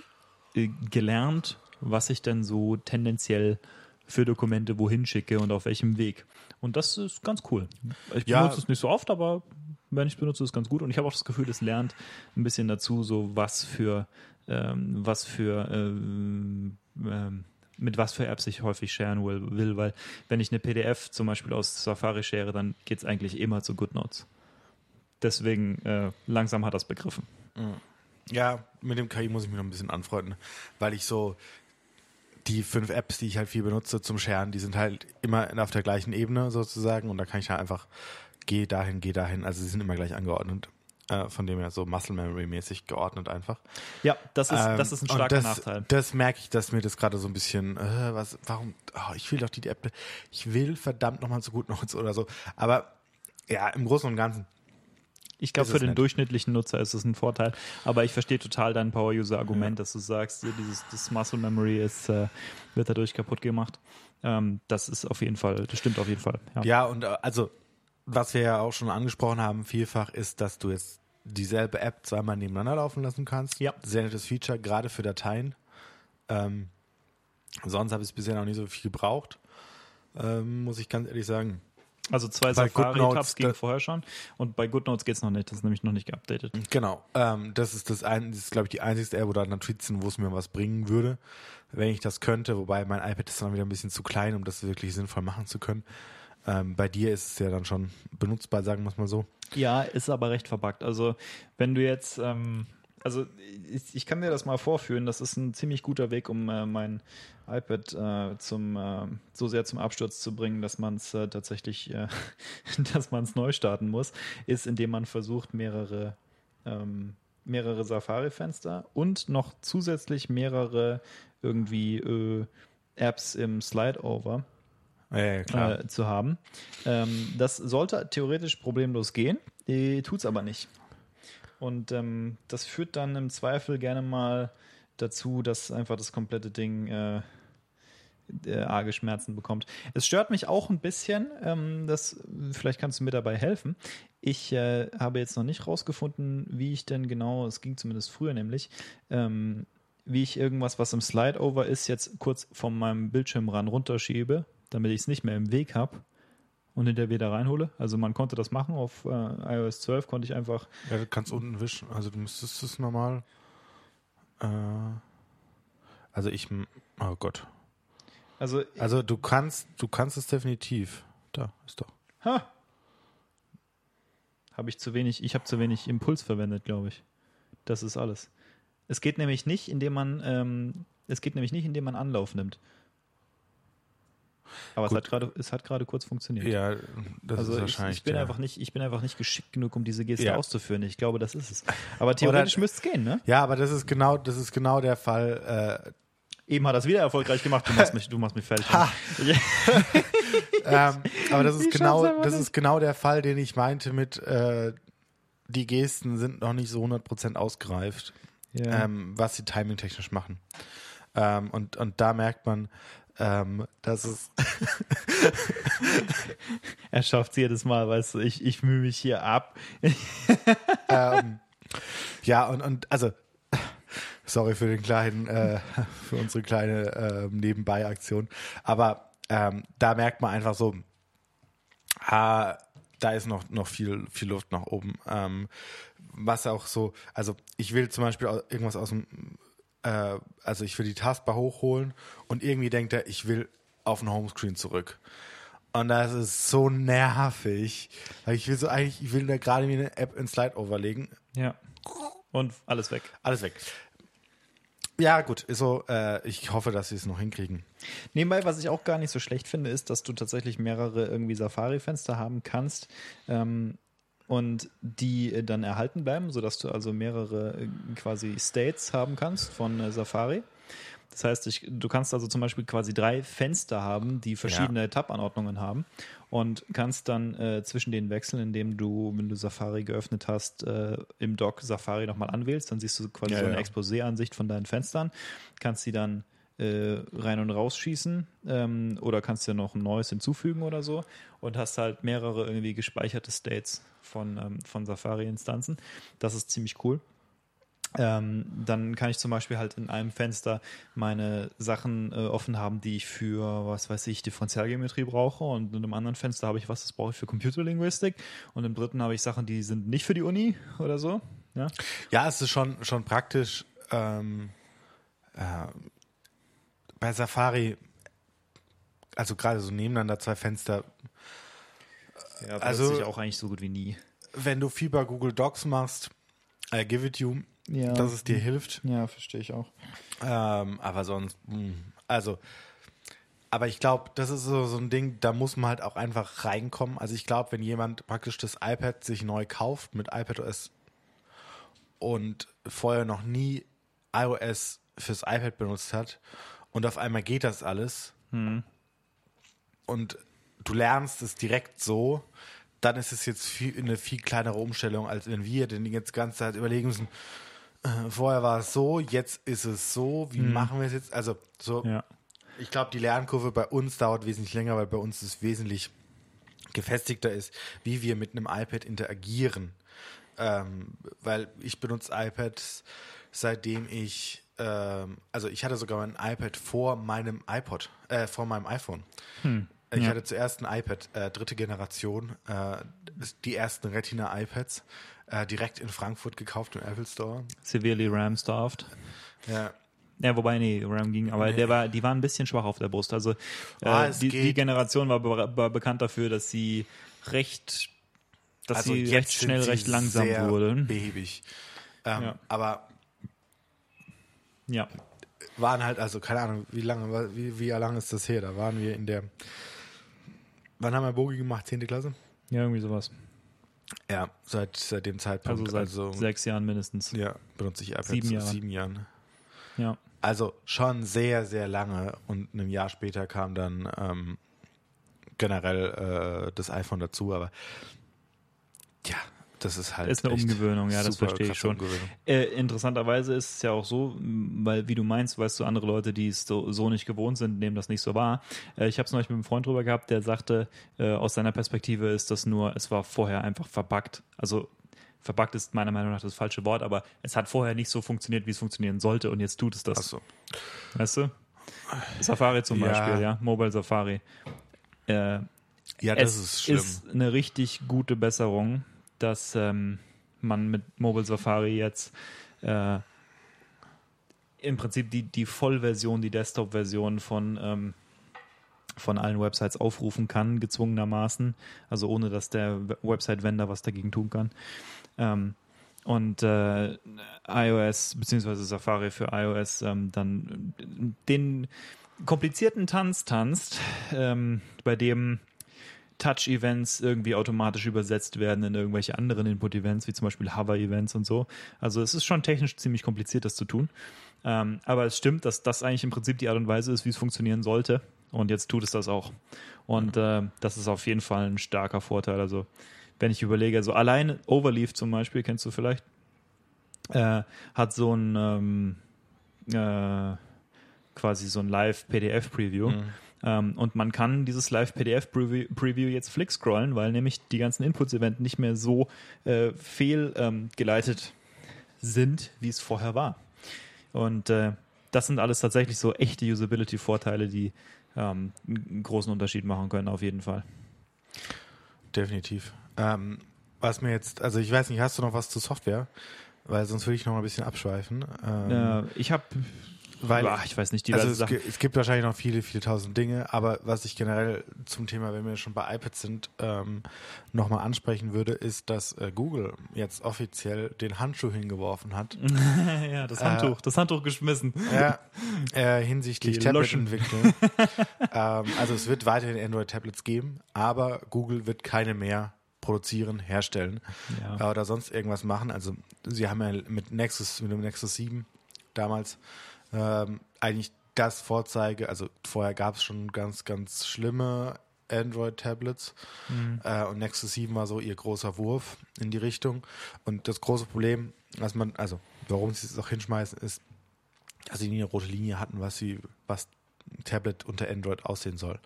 Speaker 2: äh, gelernt, was ich denn so tendenziell für Dokumente wohin schicke und auf welchem Weg. Und das ist ganz cool. Ich
Speaker 1: Ja.
Speaker 2: benutze es nicht so oft, aber wenn ich es benutze, ist es ganz gut. Und ich habe auch das Gefühl, es lernt ein bisschen dazu, so was für, ähm, was für, ähm, ähm, mit was für Apps ich häufig sharen will, will, weil wenn ich eine PDF zum Beispiel aus Safari share, dann geht es eigentlich immer zu GoodNotes. Deswegen äh, langsam hat das begriffen.
Speaker 1: Ja, mit dem KI muss ich mich noch ein bisschen anfreunden, weil ich so die fünf Apps, die ich halt viel benutze zum Sharen, die sind halt immer auf der gleichen Ebene sozusagen und da kann ich halt einfach geh dahin, geh dahin, also sie sind immer gleich angeordnet. Äh, von dem her so Muscle Memory mäßig geordnet einfach.
Speaker 2: Ja, das ist,
Speaker 1: Ähm,
Speaker 2: das ist ein starker
Speaker 1: das,
Speaker 2: Nachteil.
Speaker 1: Das merke ich, dass mir das gerade so ein bisschen, äh, was, warum, oh, ich will doch die App, ich will verdammt nochmal zu gut Notes oder so. Aber ja, im Großen und Ganzen,
Speaker 2: Ich glaube, für den
Speaker 1: nett.
Speaker 2: durchschnittlichen Nutzer ist es ein Vorteil. Aber ich verstehe total dein Power-User-Argument, dass du sagst, dieses das Muscle Memory ist, äh, wird dadurch kaputt gemacht. Ähm, das ist auf jeden Fall, das stimmt auf jeden Fall. Ja.
Speaker 1: Ja, und äh, also, was wir ja auch schon angesprochen haben, vielfach ist, dass du jetzt dieselbe App zweimal nebeneinander laufen lassen kannst.
Speaker 2: Ja.
Speaker 1: Sehr nettes Feature, gerade für Dateien. Ähm, sonst habe ich es bisher noch nie so viel gebraucht, ähm, muss ich ganz ehrlich sagen.
Speaker 2: Also zwei Safari-Tabs gingen
Speaker 1: da-
Speaker 2: vorher schon und bei GoodNotes geht es noch nicht. Das ist nämlich noch nicht geupdatet.
Speaker 1: Genau. Ähm, das ist das ein, das ist, glaube ich, die einzigste App oder Notizen, wo es mir was bringen würde, wenn ich das könnte. Wobei mein iPad ist dann wieder ein bisschen zu klein, um das wirklich sinnvoll machen zu können. Ähm, bei dir ist es ja dann schon benutzbar, sagen wir es mal so.
Speaker 2: Ja, ist aber recht verbuggt. Also, wenn du jetzt, ähm, also ich, ich kann dir das mal vorführen, das ist ein ziemlich guter Weg, um äh, mein iPad äh, zum, äh, so sehr zum Absturz zu bringen, dass man es äh, tatsächlich, äh, dass man es neu starten muss, ist, indem man versucht, mehrere, ähm, mehrere Safari-Fenster und noch zusätzlich mehrere irgendwie äh, Apps im Slide-Over
Speaker 1: Ja, ja,
Speaker 2: zu haben. Ähm, das sollte theoretisch problemlos gehen, äh, tut's aber nicht. Und ähm, das führt dann im Zweifel gerne mal dazu, dass einfach das komplette Ding äh, äh, arge Schmerzen bekommt. Es stört mich auch ein bisschen, ähm, das, vielleicht kannst du mir dabei helfen. Ich äh, habe jetzt noch nicht rausgefunden, wie ich denn genau, es ging zumindest früher nämlich, ähm, wie ich irgendwas, was im Slide-Over ist, jetzt kurz von meinem Bildschirmrand runterschiebe, damit ich es nicht mehr im Weg habe und hinterher wieder reinhole. Also man konnte das machen, auf äh, iOS 12 konnte ich einfach
Speaker 1: Ja, du kannst unten wischen. Also du müsstest es normal. Äh, also ich, oh Gott.
Speaker 2: Also,
Speaker 1: Also du kannst, du kannst es definitiv. Da ist doch.
Speaker 2: ha, habe ich zu wenig, ich habe zu wenig Impuls verwendet, glaube ich. Das ist alles. Es geht nämlich nicht, indem man, ähm, es geht nämlich nicht, indem man Anlauf nimmt. Aber es
Speaker 1: Gut.
Speaker 2: hat gerade, es hat gerade kurz funktioniert.
Speaker 1: Ja, das
Speaker 2: also
Speaker 1: ist
Speaker 2: ich,
Speaker 1: wahrscheinlich.
Speaker 2: ich bin
Speaker 1: der-
Speaker 2: einfach nicht, ich bin einfach nicht geschickt genug, um diese Geste
Speaker 1: Ja.
Speaker 2: auszuführen. Ich glaube, das ist es. Aber theoretisch müsste es gehen, ne?
Speaker 1: Ja, aber das ist genau, das ist genau der Fall. Äh,
Speaker 2: Eben hat er es wieder erfolgreich gemacht. Du machst mich, du machst mich fertig.
Speaker 1: ähm, aber das ist
Speaker 2: Ich
Speaker 1: genau, das ist genau der Fall, den ich meinte mit äh, die Gesten sind noch nicht so 100% ausgereift,
Speaker 2: Ja.
Speaker 1: ähm, was sie timingtechnisch machen. Ähm, und, und da merkt man, ähm, dass es
Speaker 2: er schafft es jedes Mal, weißt du, ich, ich mühe mich hier ab.
Speaker 1: ähm, ja und, und also sorry für den kleinen, äh, für unsere kleine äh, Nebenbei-Aktion, aber ähm, da merkt man einfach so, ah, da ist noch, noch viel, viel Luft nach oben. Ähm, was auch so, also ich will zum Beispiel irgendwas aus dem, äh, also ich will die Taskbar hochholen und irgendwie denkt er, ich will auf den Homescreen zurück. Und das ist so nervig. Weil ich will so eigentlich, ich will da gerade mir eine App in Slide overlegen.
Speaker 2: Ja. Und alles weg.
Speaker 1: Alles weg. Ja, gut, ist so, äh, ich hoffe, dass sie es noch hinkriegen.
Speaker 2: Nebenbei, was ich auch gar nicht so schlecht finde, ist, dass du tatsächlich mehrere irgendwie Safari-Fenster haben kannst ähm, und die äh, dann erhalten bleiben, sodass du also mehrere äh, quasi States haben kannst von äh, Safari. Das heißt, ich, du kannst also zum Beispiel quasi drei Fenster haben, die verschiedene Tab-Anordnungen haben und kannst dann äh, zwischen denen wechseln, indem du, wenn du Safari geöffnet hast, äh, im Dock Safari nochmal anwählst. Dann siehst du quasi
Speaker 1: Ja,
Speaker 2: so eine
Speaker 1: ja.
Speaker 2: Exposé-Ansicht von deinen Fenstern, kannst sie dann äh, rein und raus schießen ähm, oder kannst dir noch ein neues hinzufügen oder so und hast halt mehrere irgendwie gespeicherte States von, ähm, von Safari-Instanzen. Das ist ziemlich cool. Ähm, dann kann ich zum Beispiel halt in einem Fenster meine Sachen äh, offen haben, die ich für, was weiß ich, Differentialgeometrie brauche. Und in einem anderen Fenster habe ich was, das brauche ich für Computerlinguistik. Und im dritten habe ich Sachen, die sind nicht für die Uni oder so. Ja,
Speaker 1: Ja, es ist schon, schon praktisch. Ähm, äh, bei Safari, also gerade so nebeneinander zwei Fenster,
Speaker 2: ja
Speaker 1: Also-
Speaker 2: benutze ich auch eigentlich so gut wie nie.
Speaker 1: wenn du viel bei Google Docs machst, I give it you,
Speaker 2: Ja.
Speaker 1: dass es dir hilft.
Speaker 2: Ja, verstehe ich auch.
Speaker 1: Ähm, aber sonst, mh, also, aber ich glaube, das ist so, so ein Ding, da muss man halt auch einfach reinkommen. Also ich glaube, wenn jemand praktisch das iPad sich neu kauft mit iPadOS und vorher noch nie iOS fürs iPad benutzt hat und auf einmal geht das alles und du lernst es direkt so, dann ist es jetzt viel, eine viel kleinere Umstellung, als wenn wir denn jetzt die ganze Zeit überlegen müssen, äh, vorher war es so, jetzt ist es so, wie machen wir es jetzt? Also so,
Speaker 2: Ja.
Speaker 1: ich glaube, die Lernkurve bei uns dauert wesentlich länger, weil bei uns es wesentlich gefestigter ist, wie wir mit einem iPad interagieren. Ähm, weil ich benutze iPads, seitdem ich, ähm, also ich hatte sogar mein iPad vor meinem iPod, äh, vor meinem iPhone. Ich
Speaker 2: ja.
Speaker 1: hatte zuerst ein iPad, äh, dritte Generation, äh, die ersten Retina-iPads, äh, direkt in Frankfurt gekauft im Apple Store.
Speaker 2: Severely RAM-starved.
Speaker 1: Ja,
Speaker 2: Ja, wobei, nee, RAM ging, aber
Speaker 1: Nee.
Speaker 2: der war, die waren ein bisschen schwach auf der Brust. Also äh,
Speaker 1: Ah,
Speaker 2: die, die. Generation war, be war bekannt dafür, dass sie recht, dass
Speaker 1: also
Speaker 2: sie
Speaker 1: jetzt
Speaker 2: recht schnell, recht langsam
Speaker 1: sehr
Speaker 2: wurden.
Speaker 1: behäbig. Ähm,
Speaker 2: Ja.
Speaker 1: Aber
Speaker 2: Ja.
Speaker 1: waren halt, also keine Ahnung, wie lange, wie, wie lange ist das her? Da waren wir in der, wann haben wir Bogi gemacht? 10. Klasse?
Speaker 2: ja, irgendwie sowas.
Speaker 1: Ja, seit, seit dem
Speaker 2: Also
Speaker 1: Zeitpunkt.
Speaker 2: seit
Speaker 1: Also,
Speaker 2: sechs Jahren mindestens.
Speaker 1: ja, benutze ich iPads
Speaker 2: Sieben
Speaker 1: seit
Speaker 2: Jahre.
Speaker 1: sieben Jahren.
Speaker 2: Ja.
Speaker 1: Also schon sehr, sehr lange und ein Jahr später kam dann ähm, generell äh, das iPhone dazu, aber ja, das ist halt.
Speaker 2: Ist eine Umgewöhnung, ja, das verstehe ich schon. Äh, interessanterweise ist es ja auch so, weil wie du meinst, weißt du, andere Leute, die es so, so nicht gewohnt sind, nehmen das nicht so wahr. Äh, ich habe es neulich mit einem Freund drüber gehabt, der sagte, äh, aus seiner Perspektive ist das nur, es war vorher einfach verbuggt. Also verbuggt ist meiner Meinung nach das falsche Wort, aber es hat vorher nicht so funktioniert, wie es funktionieren sollte und jetzt tut es das.
Speaker 1: Achso.
Speaker 2: Weißt du? Safari zum
Speaker 1: Ja.
Speaker 2: Beispiel, ja, Mobile Safari. Äh,
Speaker 1: Ja, das ist schlimm.
Speaker 2: ist eine richtig gute Besserung, dass ähm, man mit Mobile Safari jetzt äh, im Prinzip die, die Vollversion, die Desktop-Version von, ähm, von allen Websites aufrufen kann, gezwungenermaßen, also ohne dass der We- Website-Vendor was dagegen tun kann. Ähm, und äh, iOS beziehungsweise Safari für iOS ähm, dann den komplizierten Tanz tanzt, ähm, bei dem Touch-Events irgendwie automatisch übersetzt werden in irgendwelche anderen Input-Events, wie zum Beispiel Hover-Events und so. Also es ist schon technisch ziemlich kompliziert, das zu tun. Ähm, aber es stimmt, dass das eigentlich im Prinzip die Art und Weise ist, wie es funktionieren sollte. Und jetzt tut es das auch. Und äh, das ist auf jeden Fall ein starker Vorteil. Also wenn ich überlege, also allein Overleaf zum Beispiel, kennst du vielleicht, äh, hat so ein ähm, äh, quasi so ein Live-PDF-Preview. Mhm. Ähm, und man kann dieses Live-PDF-Preview jetzt flick scrollen, weil nämlich die ganzen Inputs-Events nicht mehr so äh, fehlgeleitet ähm, sind, wie es vorher war. Und äh, das sind alles tatsächlich so echte Usability-Vorteile, die ähm, einen großen Unterschied machen können, auf jeden Fall.
Speaker 1: Definitiv. Ähm, was mir jetzt, also ich weiß nicht, hast du noch was zu Software? Weil sonst würde ich noch mal ein bisschen abschweifen.
Speaker 2: Ähm, äh, ich habe weil, Boah, ich weiß nicht,
Speaker 1: diverse also es, Sachen. es gibt wahrscheinlich noch viele, viele tausend Dinge, aber was ich generell zum Thema, wenn wir schon bei iPads sind, ähm, nochmal ansprechen würde, ist, dass äh, Google jetzt offiziell den Handschuh hingeworfen hat.
Speaker 2: ja, das Handtuch, äh, das Handtuch geschmissen.
Speaker 1: Ja, äh, hinsichtlich Tablet-Entwicklung. ähm, also es wird weiterhin Android-Tablets geben, aber Google wird keine mehr produzieren, herstellen ja. oder sonst irgendwas machen. Also sie haben ja mit Nexus, mit dem Nexus 7 damals ähm, eigentlich das Vorzeige, also vorher gab es schon ganz, ganz schlimme Android-Tablets mhm. äh, und Nexus 7 war so ihr großer Wurf in die Richtung. Und das große Problem, was man, also warum sie es auch hinschmeißen, ist, dass sie nie eine rote Linie hatten, was sie, was ein Tablet unter Android aussehen soll.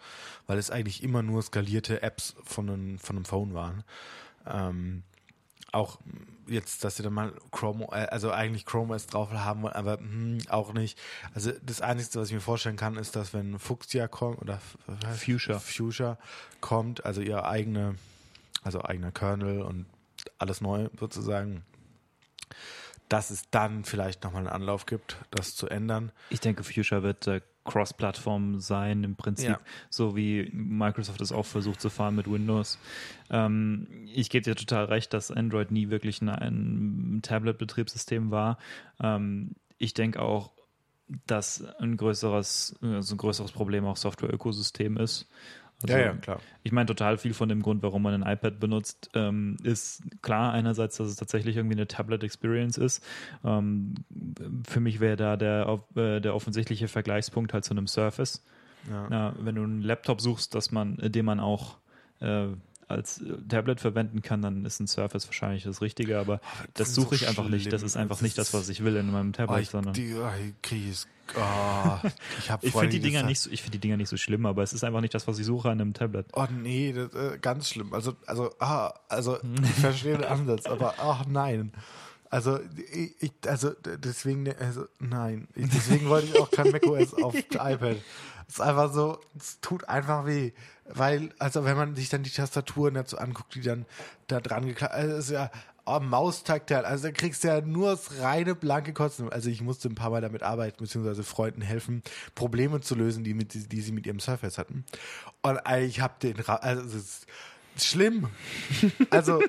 Speaker 1: Weil es eigentlich immer nur skalierte Apps von einem, von einem Phone waren. Ähm, auch jetzt, dass sie dann mal Chrome, äh, also eigentlich Chrome OS drauf haben wollen, aber hm, auch nicht. Also das Einzige, was ich mir vorstellen kann, ist, dass wenn Fuchsia kommt oder
Speaker 2: Fuchsia.
Speaker 1: Fuchsia kommt, also ihr eigene, also eigener Kernel und alles neu sozusagen, dass es dann vielleicht nochmal einen Anlauf gibt, das zu ändern.
Speaker 2: Ich denke, Fuchsia wird äh, Cross-Plattform sein, im Prinzip, ja. so wie Microsoft es auch versucht zu fahren mit Windows. Ähm, ich gebe dir total recht, dass Android nie wirklich ein, ein Tablet-Betriebssystem war. Ähm, ich denke auch, dass ein größeres, also ein größeres Problem auch Software-Ökosystem ist.
Speaker 1: Also, ja, ja, klar.
Speaker 2: Ich meine, total viel von dem Grund, warum man ein iPad benutzt, ähm, ist klar einerseits, dass es tatsächlich irgendwie eine Tablet-Experience ist. Ähm, für mich wäre da der, äh, der offensichtliche Vergleichspunkt halt zu einem Surface. Ja. Ja, wenn du einen Laptop suchst, dass man, den man auch äh, als Tablet verwenden kann, dann ist ein Surface wahrscheinlich das Richtige, aber das, das suche ich so einfach schlimm. nicht. Das ist einfach das nicht das, was ich will in meinem Tablet, oh, ich, sondern.
Speaker 1: Die, oh,
Speaker 2: Oh, ich ich finde die Dinger nicht so, ich finde die Dinger nicht so schlimm, aber es ist einfach nicht das, was ich suche an einem Tablet.
Speaker 1: Oh nee, das, äh, ganz schlimm. Also, also, ah, also ich verstehe den Ansatz, aber ach nein. Also, ich, also deswegen, also nein, deswegen wollte ich auch kein macOS auf iPad. Es ist einfach so, es tut einfach weh. Weil, also wenn man sich dann die Tastaturen dazu anguckt, die dann da dran geklappt, also ist ja oh, Maustaktal, also da kriegst du ja nur das reine blanke Kotzen. Also ich musste ein paar Mal damit arbeiten, beziehungsweise Freunden helfen, Probleme zu lösen, die, mit, die sie mit ihrem Surface hatten. Und ich habe den, also es ist schlimm. Also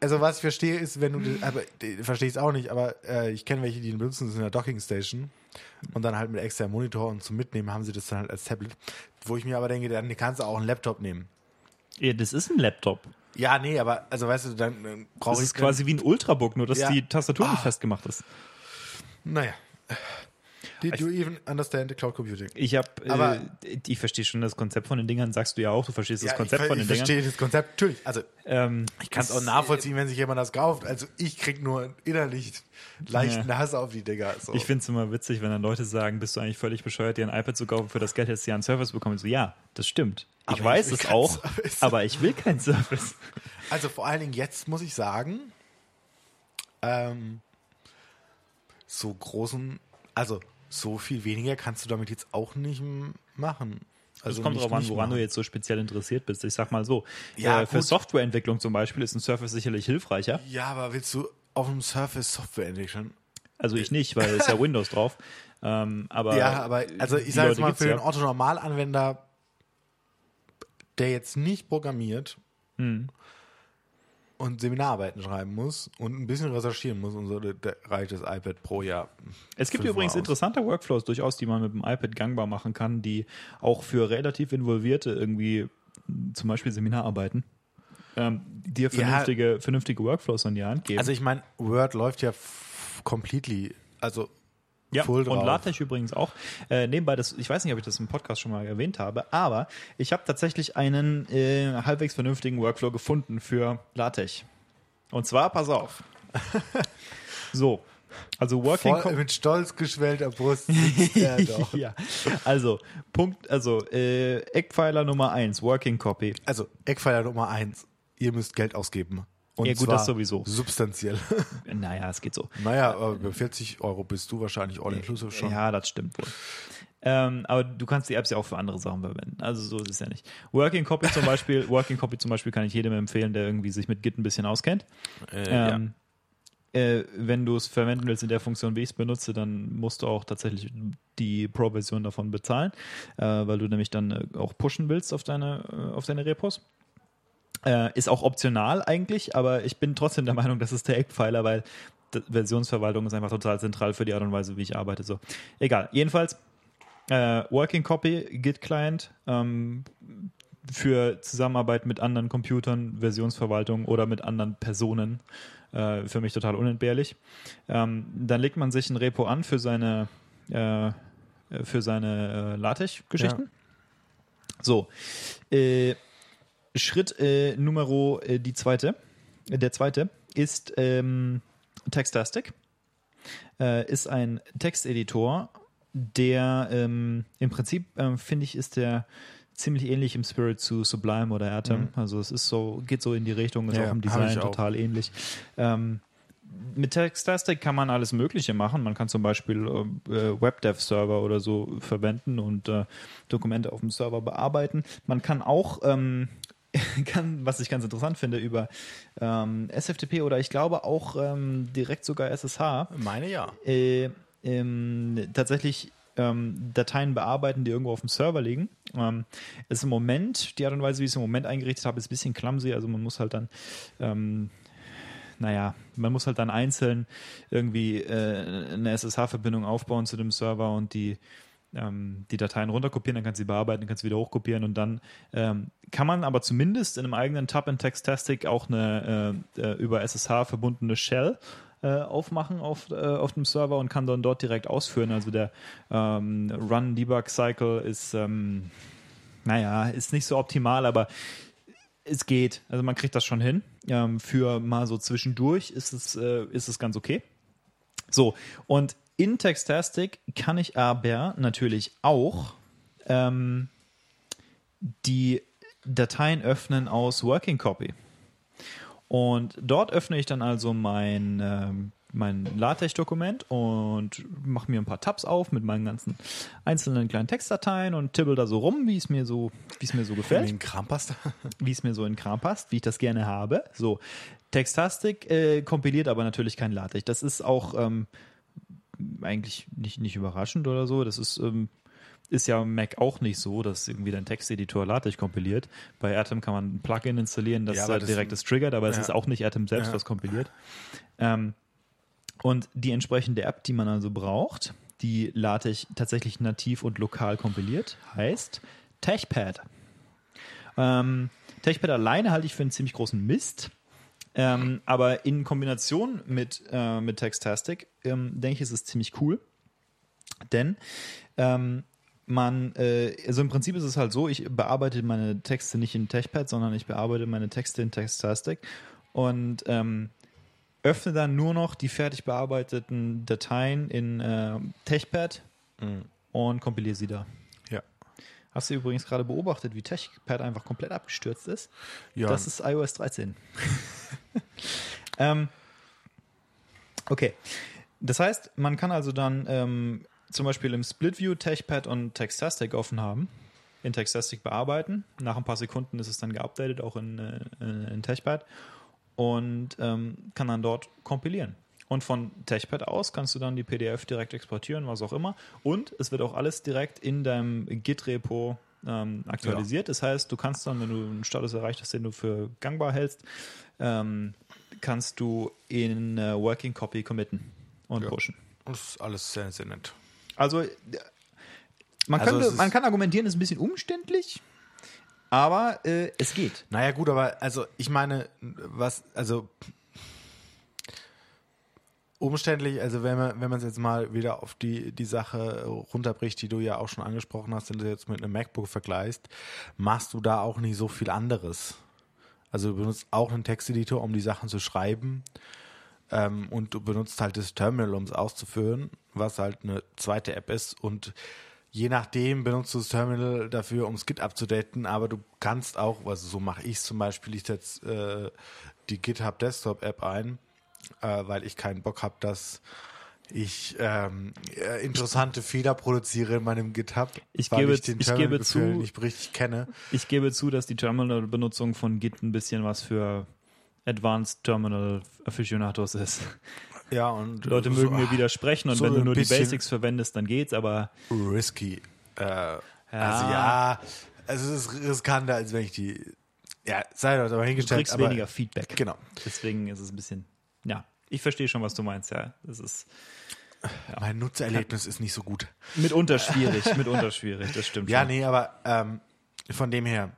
Speaker 1: also was ich verstehe ist, wenn du, aber verstehe ich es auch nicht, aber äh, ich kenne welche, die den benutzen, das ist in der Docking Station und dann halt mit extra Monitor und zum Mitnehmen haben sie das dann halt als Tablet, wo ich mir aber denke, dann kannst du auch einen Laptop nehmen.
Speaker 2: Ja, das ist ein Laptop.
Speaker 1: Ja, nee, aber also weißt du, dann, dann
Speaker 2: brauche ich. Das ist quasi wie ein Ultrabook, nur dass ja. die Tastatur ah. nicht festgemacht ist.
Speaker 1: Naja. Did you even understand cloud computing?
Speaker 2: Ich habe, äh, ich verstehe schon das Konzept von den Dingern. Sagst du ja auch, du verstehst ja, das Konzept
Speaker 1: ich,
Speaker 2: von den
Speaker 1: Dingern. Ich verstehe das Konzept natürlich. Also ähm, ich kann es auch nachvollziehen, wenn sich jemand das kauft. Also ich krieg nur innerlich leichten ja. Hass auf die Dinger. So.
Speaker 2: Ich finde es immer witzig, wenn dann Leute sagen, bist du eigentlich völlig bescheuert, dir ein iPad zu kaufen, für das Geld hättest du ja einen Surface bekommen. So ja, das stimmt. Ich aber weiß ich es auch, Service. aber ich will keinen Surface.
Speaker 1: Also vor allen Dingen jetzt muss ich sagen, ähm, so großen, also so viel weniger kannst du damit jetzt auch nicht machen.
Speaker 2: Also es kommt darauf an, woran machen. du jetzt so speziell interessiert bist. Ich sag mal so, ja, äh, für Softwareentwicklung zum Beispiel ist ein Surface sicherlich hilfreicher.
Speaker 1: Ja, aber willst du auf dem Surface Software entwickeln?
Speaker 2: Also ich nicht, weil es ist ja Windows drauf. Ähm, aber
Speaker 1: ja, aber also ich sage jetzt mal für ja. den Otto-Normalanwender, der jetzt nicht programmiert, hm und Seminararbeiten schreiben muss und ein bisschen recherchieren muss und so, da reicht das iPad pro Jahr.
Speaker 2: Es gibt übrigens aus. interessante Workflows durchaus, die man mit dem iPad gangbar machen kann, die auch für relativ Involvierte irgendwie zum Beispiel Seminararbeiten, ähm, dir vernünftige, vernünftige Workflows an die Hand geben.
Speaker 1: Also ich meine, Word läuft ja completely, also
Speaker 2: Ja,
Speaker 1: drauf.
Speaker 2: und LaTeX übrigens auch. Äh, nebenbei, das, ich weiß nicht, ob ich das im Podcast schon mal erwähnt habe, aber ich habe tatsächlich einen äh, halbwegs vernünftigen Workflow gefunden für LaTeX. Und zwar, pass auf. so, also Working
Speaker 1: Voll, mit stolz geschwellter Brust
Speaker 2: ja, also Punkt, also äh, Eckpfeiler Nummer eins, Working Copy.
Speaker 1: Also Eckpfeiler Nummer eins, ihr müsst Geld ausgeben. Und
Speaker 2: Ja, gut, das sowieso.
Speaker 1: Substanziell.
Speaker 2: Naja, es geht so.
Speaker 1: naja, aber bei 40 Euro bist du wahrscheinlich all inclusive schon.
Speaker 2: Ja, das stimmt wohl. Ähm, aber du kannst die Apps ja auch für andere Sachen verwenden. Also so ist es ja nicht. Working Copy zum Beispiel, Working Copy zum Beispiel kann ich jedem empfehlen, der irgendwie sich mit Git ein bisschen auskennt.
Speaker 1: Äh,
Speaker 2: Ähm, äh, wenn du es verwenden willst in der Funktion, wie ich es benutze, dann musst du auch tatsächlich die Pro-Version davon bezahlen, äh, weil du nämlich dann äh, auch pushen willst auf deine, äh, auf deine Repos. Äh, ist auch optional eigentlich, aber ich bin trotzdem der Meinung, das ist der Eckpfeiler, weil Versionsverwaltung ist einfach total zentral für die Art und Weise, wie ich arbeite. So, egal. Jedenfalls äh, Working Copy, Git Client ähm, für Zusammenarbeit mit anderen Computern, Versionsverwaltung oder mit anderen Personen. Äh, für mich total unentbehrlich. Ähm, dann legt man sich ein Repo an für seine äh, für seine äh, LaTeX-Geschichten. So, äh, Schritt äh, Numero äh, die zweite, äh, der zweite ist ähm, Textastic. Äh, ist ein Texteditor, der ähm, im Prinzip, ähm, finde ich, ist der ziemlich ähnlich im Spirit zu Sublime oder Atom. Also es ist so, geht so in die Richtung, ist
Speaker 1: Ja,
Speaker 2: auch im Design
Speaker 1: auch.
Speaker 2: total ähnlich. Ähm, mit Textastic kann man alles Mögliche machen. Man kann zum Beispiel äh, WebDev-Server oder so verwenden und äh, Dokumente auf dem Server bearbeiten. Man kann auch, ähm, kann, was ich ganz interessant finde, über ähm, SFTP oder ich glaube auch ähm, direkt sogar SSH
Speaker 1: Meine ja.
Speaker 2: äh, ähm, tatsächlich ähm, Dateien bearbeiten, die irgendwo auf dem Server liegen. Ähm, ist im Moment, die Art und Weise, wie ich es im Moment eingerichtet habe, ist ein bisschen clumsy. Also man muss halt dann, ähm, naja, man muss halt dann einzeln irgendwie äh, eine SSH-Verbindung aufbauen zu dem Server und die ähm, die Dateien runterkopieren, dann kannst du sie bearbeiten, dann kannst du wieder hochkopieren und dann ähm, kann man aber zumindest in einem eigenen Tab in Textastic auch eine äh, äh, über SSH verbundene Shell äh, aufmachen auf, äh, auf dem Server und kann dann dort direkt ausführen. Also der ähm, Run-Debug-Cycle ist, ähm, naja, ist nicht so optimal, aber es geht. Also man kriegt das schon hin. Ähm, für mal so zwischendurch ist es, äh, ist es ganz okay. So, und in Textastic kann ich aber natürlich auch ähm, die Dateien öffnen aus Working Copy. Und dort öffne ich dann also mein, ähm, mein LaTeX-Dokument und mache mir ein paar Tabs auf mit meinen ganzen einzelnen kleinen Textdateien und tippel da so rum, wie es mir so, wie es mir so gefällt
Speaker 1: Den Krampast.
Speaker 2: wie es mir so in Kram passt, wie ich das gerne habe. So, Textastic äh, kompiliert aber natürlich kein LaTeX. Das ist auch ähm, eigentlich nicht, nicht überraschend oder so. Das ist, ähm, ist ja im Mac auch nicht so, dass irgendwie dein Texteditor LaTeX kompiliert. Bei Atom kann man ein Plugin installieren, das
Speaker 1: Ja,
Speaker 2: halt
Speaker 1: das-
Speaker 2: direkt das triggert, aber es
Speaker 1: ja.
Speaker 2: ist auch nicht Atom selbst,
Speaker 1: Ja.
Speaker 2: was kompiliert. Ähm, und die entsprechende App, die man also braucht, die LaTeX tatsächlich nativ und lokal kompiliert, heißt TechPad. Ähm, TechPad alleine halte ich für einen ziemlich großen Mist. Ähm, aber in Kombination mit, äh, mit Textastic ähm, denke ich, ist es ziemlich cool. Denn ähm, man, äh, also im Prinzip ist es halt so, ich bearbeite meine Texte nicht in TechPad, sondern ich bearbeite meine Texte in Textastic und ähm, öffne dann nur noch die fertig bearbeiteten Dateien in äh, TechPad und kompiliere sie da. Hast du übrigens gerade beobachtet, wie TechPad einfach komplett abgestürzt ist?
Speaker 1: Ja.
Speaker 2: Das ist iOS 13. ähm, okay. Das heißt, man kann also dann ähm, zum Beispiel im Split View TechPad und Textastic offen haben, in Textastic bearbeiten. Nach ein paar Sekunden ist es dann geupdatet, auch in, äh, in TechPad und ähm, kann dann dort kompilieren. Und von TechPad aus kannst du dann die PDF direkt exportieren, was auch immer. Und es wird auch alles direkt in deinem Git-Repo ähm, aktualisiert. Das heißt, du kannst dann, wenn du einen Status erreicht hast, den du für gangbar hältst, ähm, kannst du in äh, Working Copy committen und
Speaker 1: Ja.
Speaker 2: pushen.
Speaker 1: Und das ist alles sehr, sehr nett.
Speaker 2: Also, äh, man,
Speaker 1: Also
Speaker 2: könnte, man kann argumentieren, es ist ein bisschen umständlich. Aber äh, es geht.
Speaker 1: Naja, gut, aber also ich meine, was, also umständlich, also wenn man wenn man es jetzt mal wieder auf die die Sache runterbricht, die du ja auch schon angesprochen hast, wenn du jetzt mit einem MacBook vergleichst, machst du da auch nicht so viel anderes. Also du benutzt auch einen Texteditor, um die Sachen zu schreiben. Ähm, und du benutzt halt das Terminal, um es auszuführen, was halt eine zweite App ist. Und je nachdem benutzt du das Terminal dafür, um Git abzudaten, aber du kannst auch, also so mache ich zum Beispiel, ich setze äh, die GitHub Desktop App ein, äh, weil ich keinen Bock habe, dass ich ähm, äh, interessante Fehler produziere in meinem GitHub,
Speaker 2: Ich
Speaker 1: weil
Speaker 2: gebe-
Speaker 1: ich den
Speaker 2: ich gebe zu-
Speaker 1: nicht richtig kenne.
Speaker 2: Ich gebe zu, dass die Terminal-Benutzung von Git ein bisschen was für Advanced Terminal Aficionados ist.
Speaker 1: Ja, und
Speaker 2: Leute
Speaker 1: so,
Speaker 2: mögen mir widersprechen und
Speaker 1: so
Speaker 2: wenn du nur die Basics verwendest, dann geht's, aber
Speaker 1: risky. Äh, Also ja, also es ist riskanter, als wenn ich die. Ja, sei doch aber
Speaker 2: du
Speaker 1: hingestellt.
Speaker 2: kriegst
Speaker 1: aber,
Speaker 2: weniger Feedback.
Speaker 1: Genau.
Speaker 2: Deswegen ist es ein bisschen, ja, ich verstehe schon, was du meinst, ja. Es ist
Speaker 1: Mein Nutzererlebnis ist nicht so gut.
Speaker 2: mitunter schwierig, mitunter schwierig, das stimmt
Speaker 1: Ja,
Speaker 2: schon.
Speaker 1: nee, aber ähm, von dem her.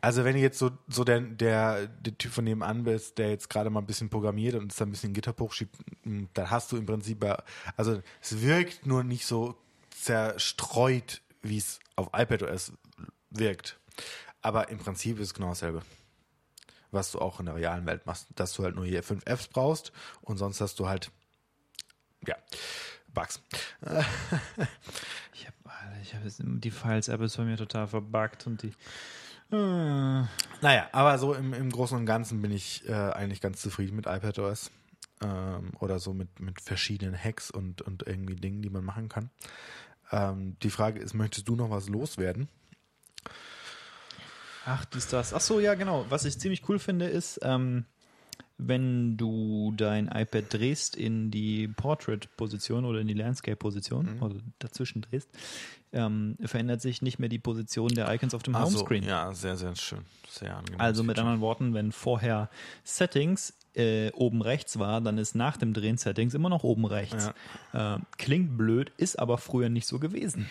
Speaker 1: Also wenn du jetzt so, so der, der, der Typ von nebenan bist, der jetzt gerade mal ein bisschen programmiert und es dann ein bisschen GitHub hochschiebt, m, dann hast du im Prinzip, also es wirkt nur nicht so zerstreut, wie es auf iPadOS wirkt. Aber im Prinzip ist es genau dasselbe. Was du auch in der realen Welt machst, dass du halt nur hier fünf Fs brauchst und sonst hast du halt, ja, Bugs.
Speaker 2: Ich habe ich hab die Files-App ist bei mir total verbuggt und die. Äh,
Speaker 1: Naja, aber so im, im Großen und Ganzen bin ich äh, eigentlich ganz zufrieden mit iPadOS. Ähm, oder so mit, mit verschiedenen Hacks und, und irgendwie Dingen, die man machen kann. Ähm, die Frage ist, möchtest du noch was loswerden?
Speaker 2: Ach, dies, das. Ach so, ja, genau. Was ich ziemlich cool finde, ist, ähm, wenn du dein iPad drehst in die Portrait-Position oder in die Landscape-Position oder dazwischen drehst, ähm, verändert sich nicht mehr die Position der Icons auf dem
Speaker 1: Ach so,
Speaker 2: Homescreen.
Speaker 1: ja, sehr, sehr schön. Sehr angenehm.
Speaker 2: Also mit anderen Worten, wenn vorher Settings äh, oben rechts war, dann ist nach dem Drehen Settings immer noch oben rechts. Äh, klingt blöd, ist aber früher nicht so gewesen.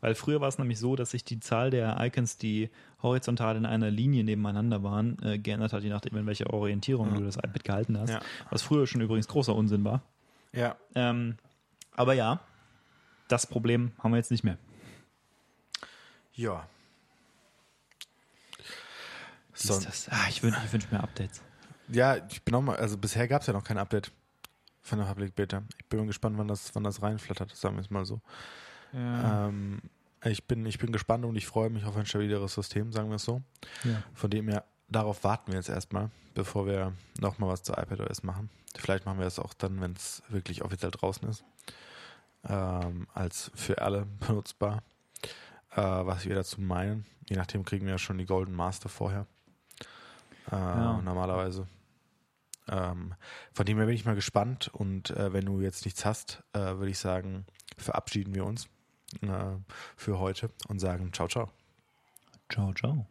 Speaker 2: Weil früher war es nämlich so, dass sich die Zahl der Icons, die horizontal in einer Linie nebeneinander waren, äh, geändert hat, je nachdem, in welcher Orientierung du das iPad gehalten hast.
Speaker 1: Ja.
Speaker 2: Was früher schon übrigens großer Unsinn war.
Speaker 1: Ja,
Speaker 2: Ähm, aber ja, das Problem haben wir jetzt nicht mehr.
Speaker 1: ja.
Speaker 2: Wie
Speaker 1: So?
Speaker 2: Ah, ich wünsche wünsch mir Updates.
Speaker 1: ja, ich bin auch mal, also bisher gab es ja noch kein Update von der Public Beta. Ich bin mal gespannt, wann das, wann das reinflattert, sagen wir es mal so. Ähm, ich, bin, ich bin gespannt und ich freue mich auf ein stabileres System, sagen wir es so.
Speaker 2: Ja.
Speaker 1: Von dem her, darauf warten wir jetzt erstmal, bevor wir nochmal was zu iPadOS machen. Vielleicht machen wir es auch dann, wenn es wirklich offiziell draußen ist. Ähm, als für alle benutzbar. Äh, was wir dazu meinen. Je nachdem kriegen wir ja schon die Golden Master vorher. Äh,
Speaker 2: Ja.
Speaker 1: Normalerweise. Ähm, von dem her bin ich mal gespannt und äh, wenn du jetzt nichts hast, äh, würde ich sagen, verabschieden wir uns für heute und sagen ciao, ciao.
Speaker 2: Ciao, ciao.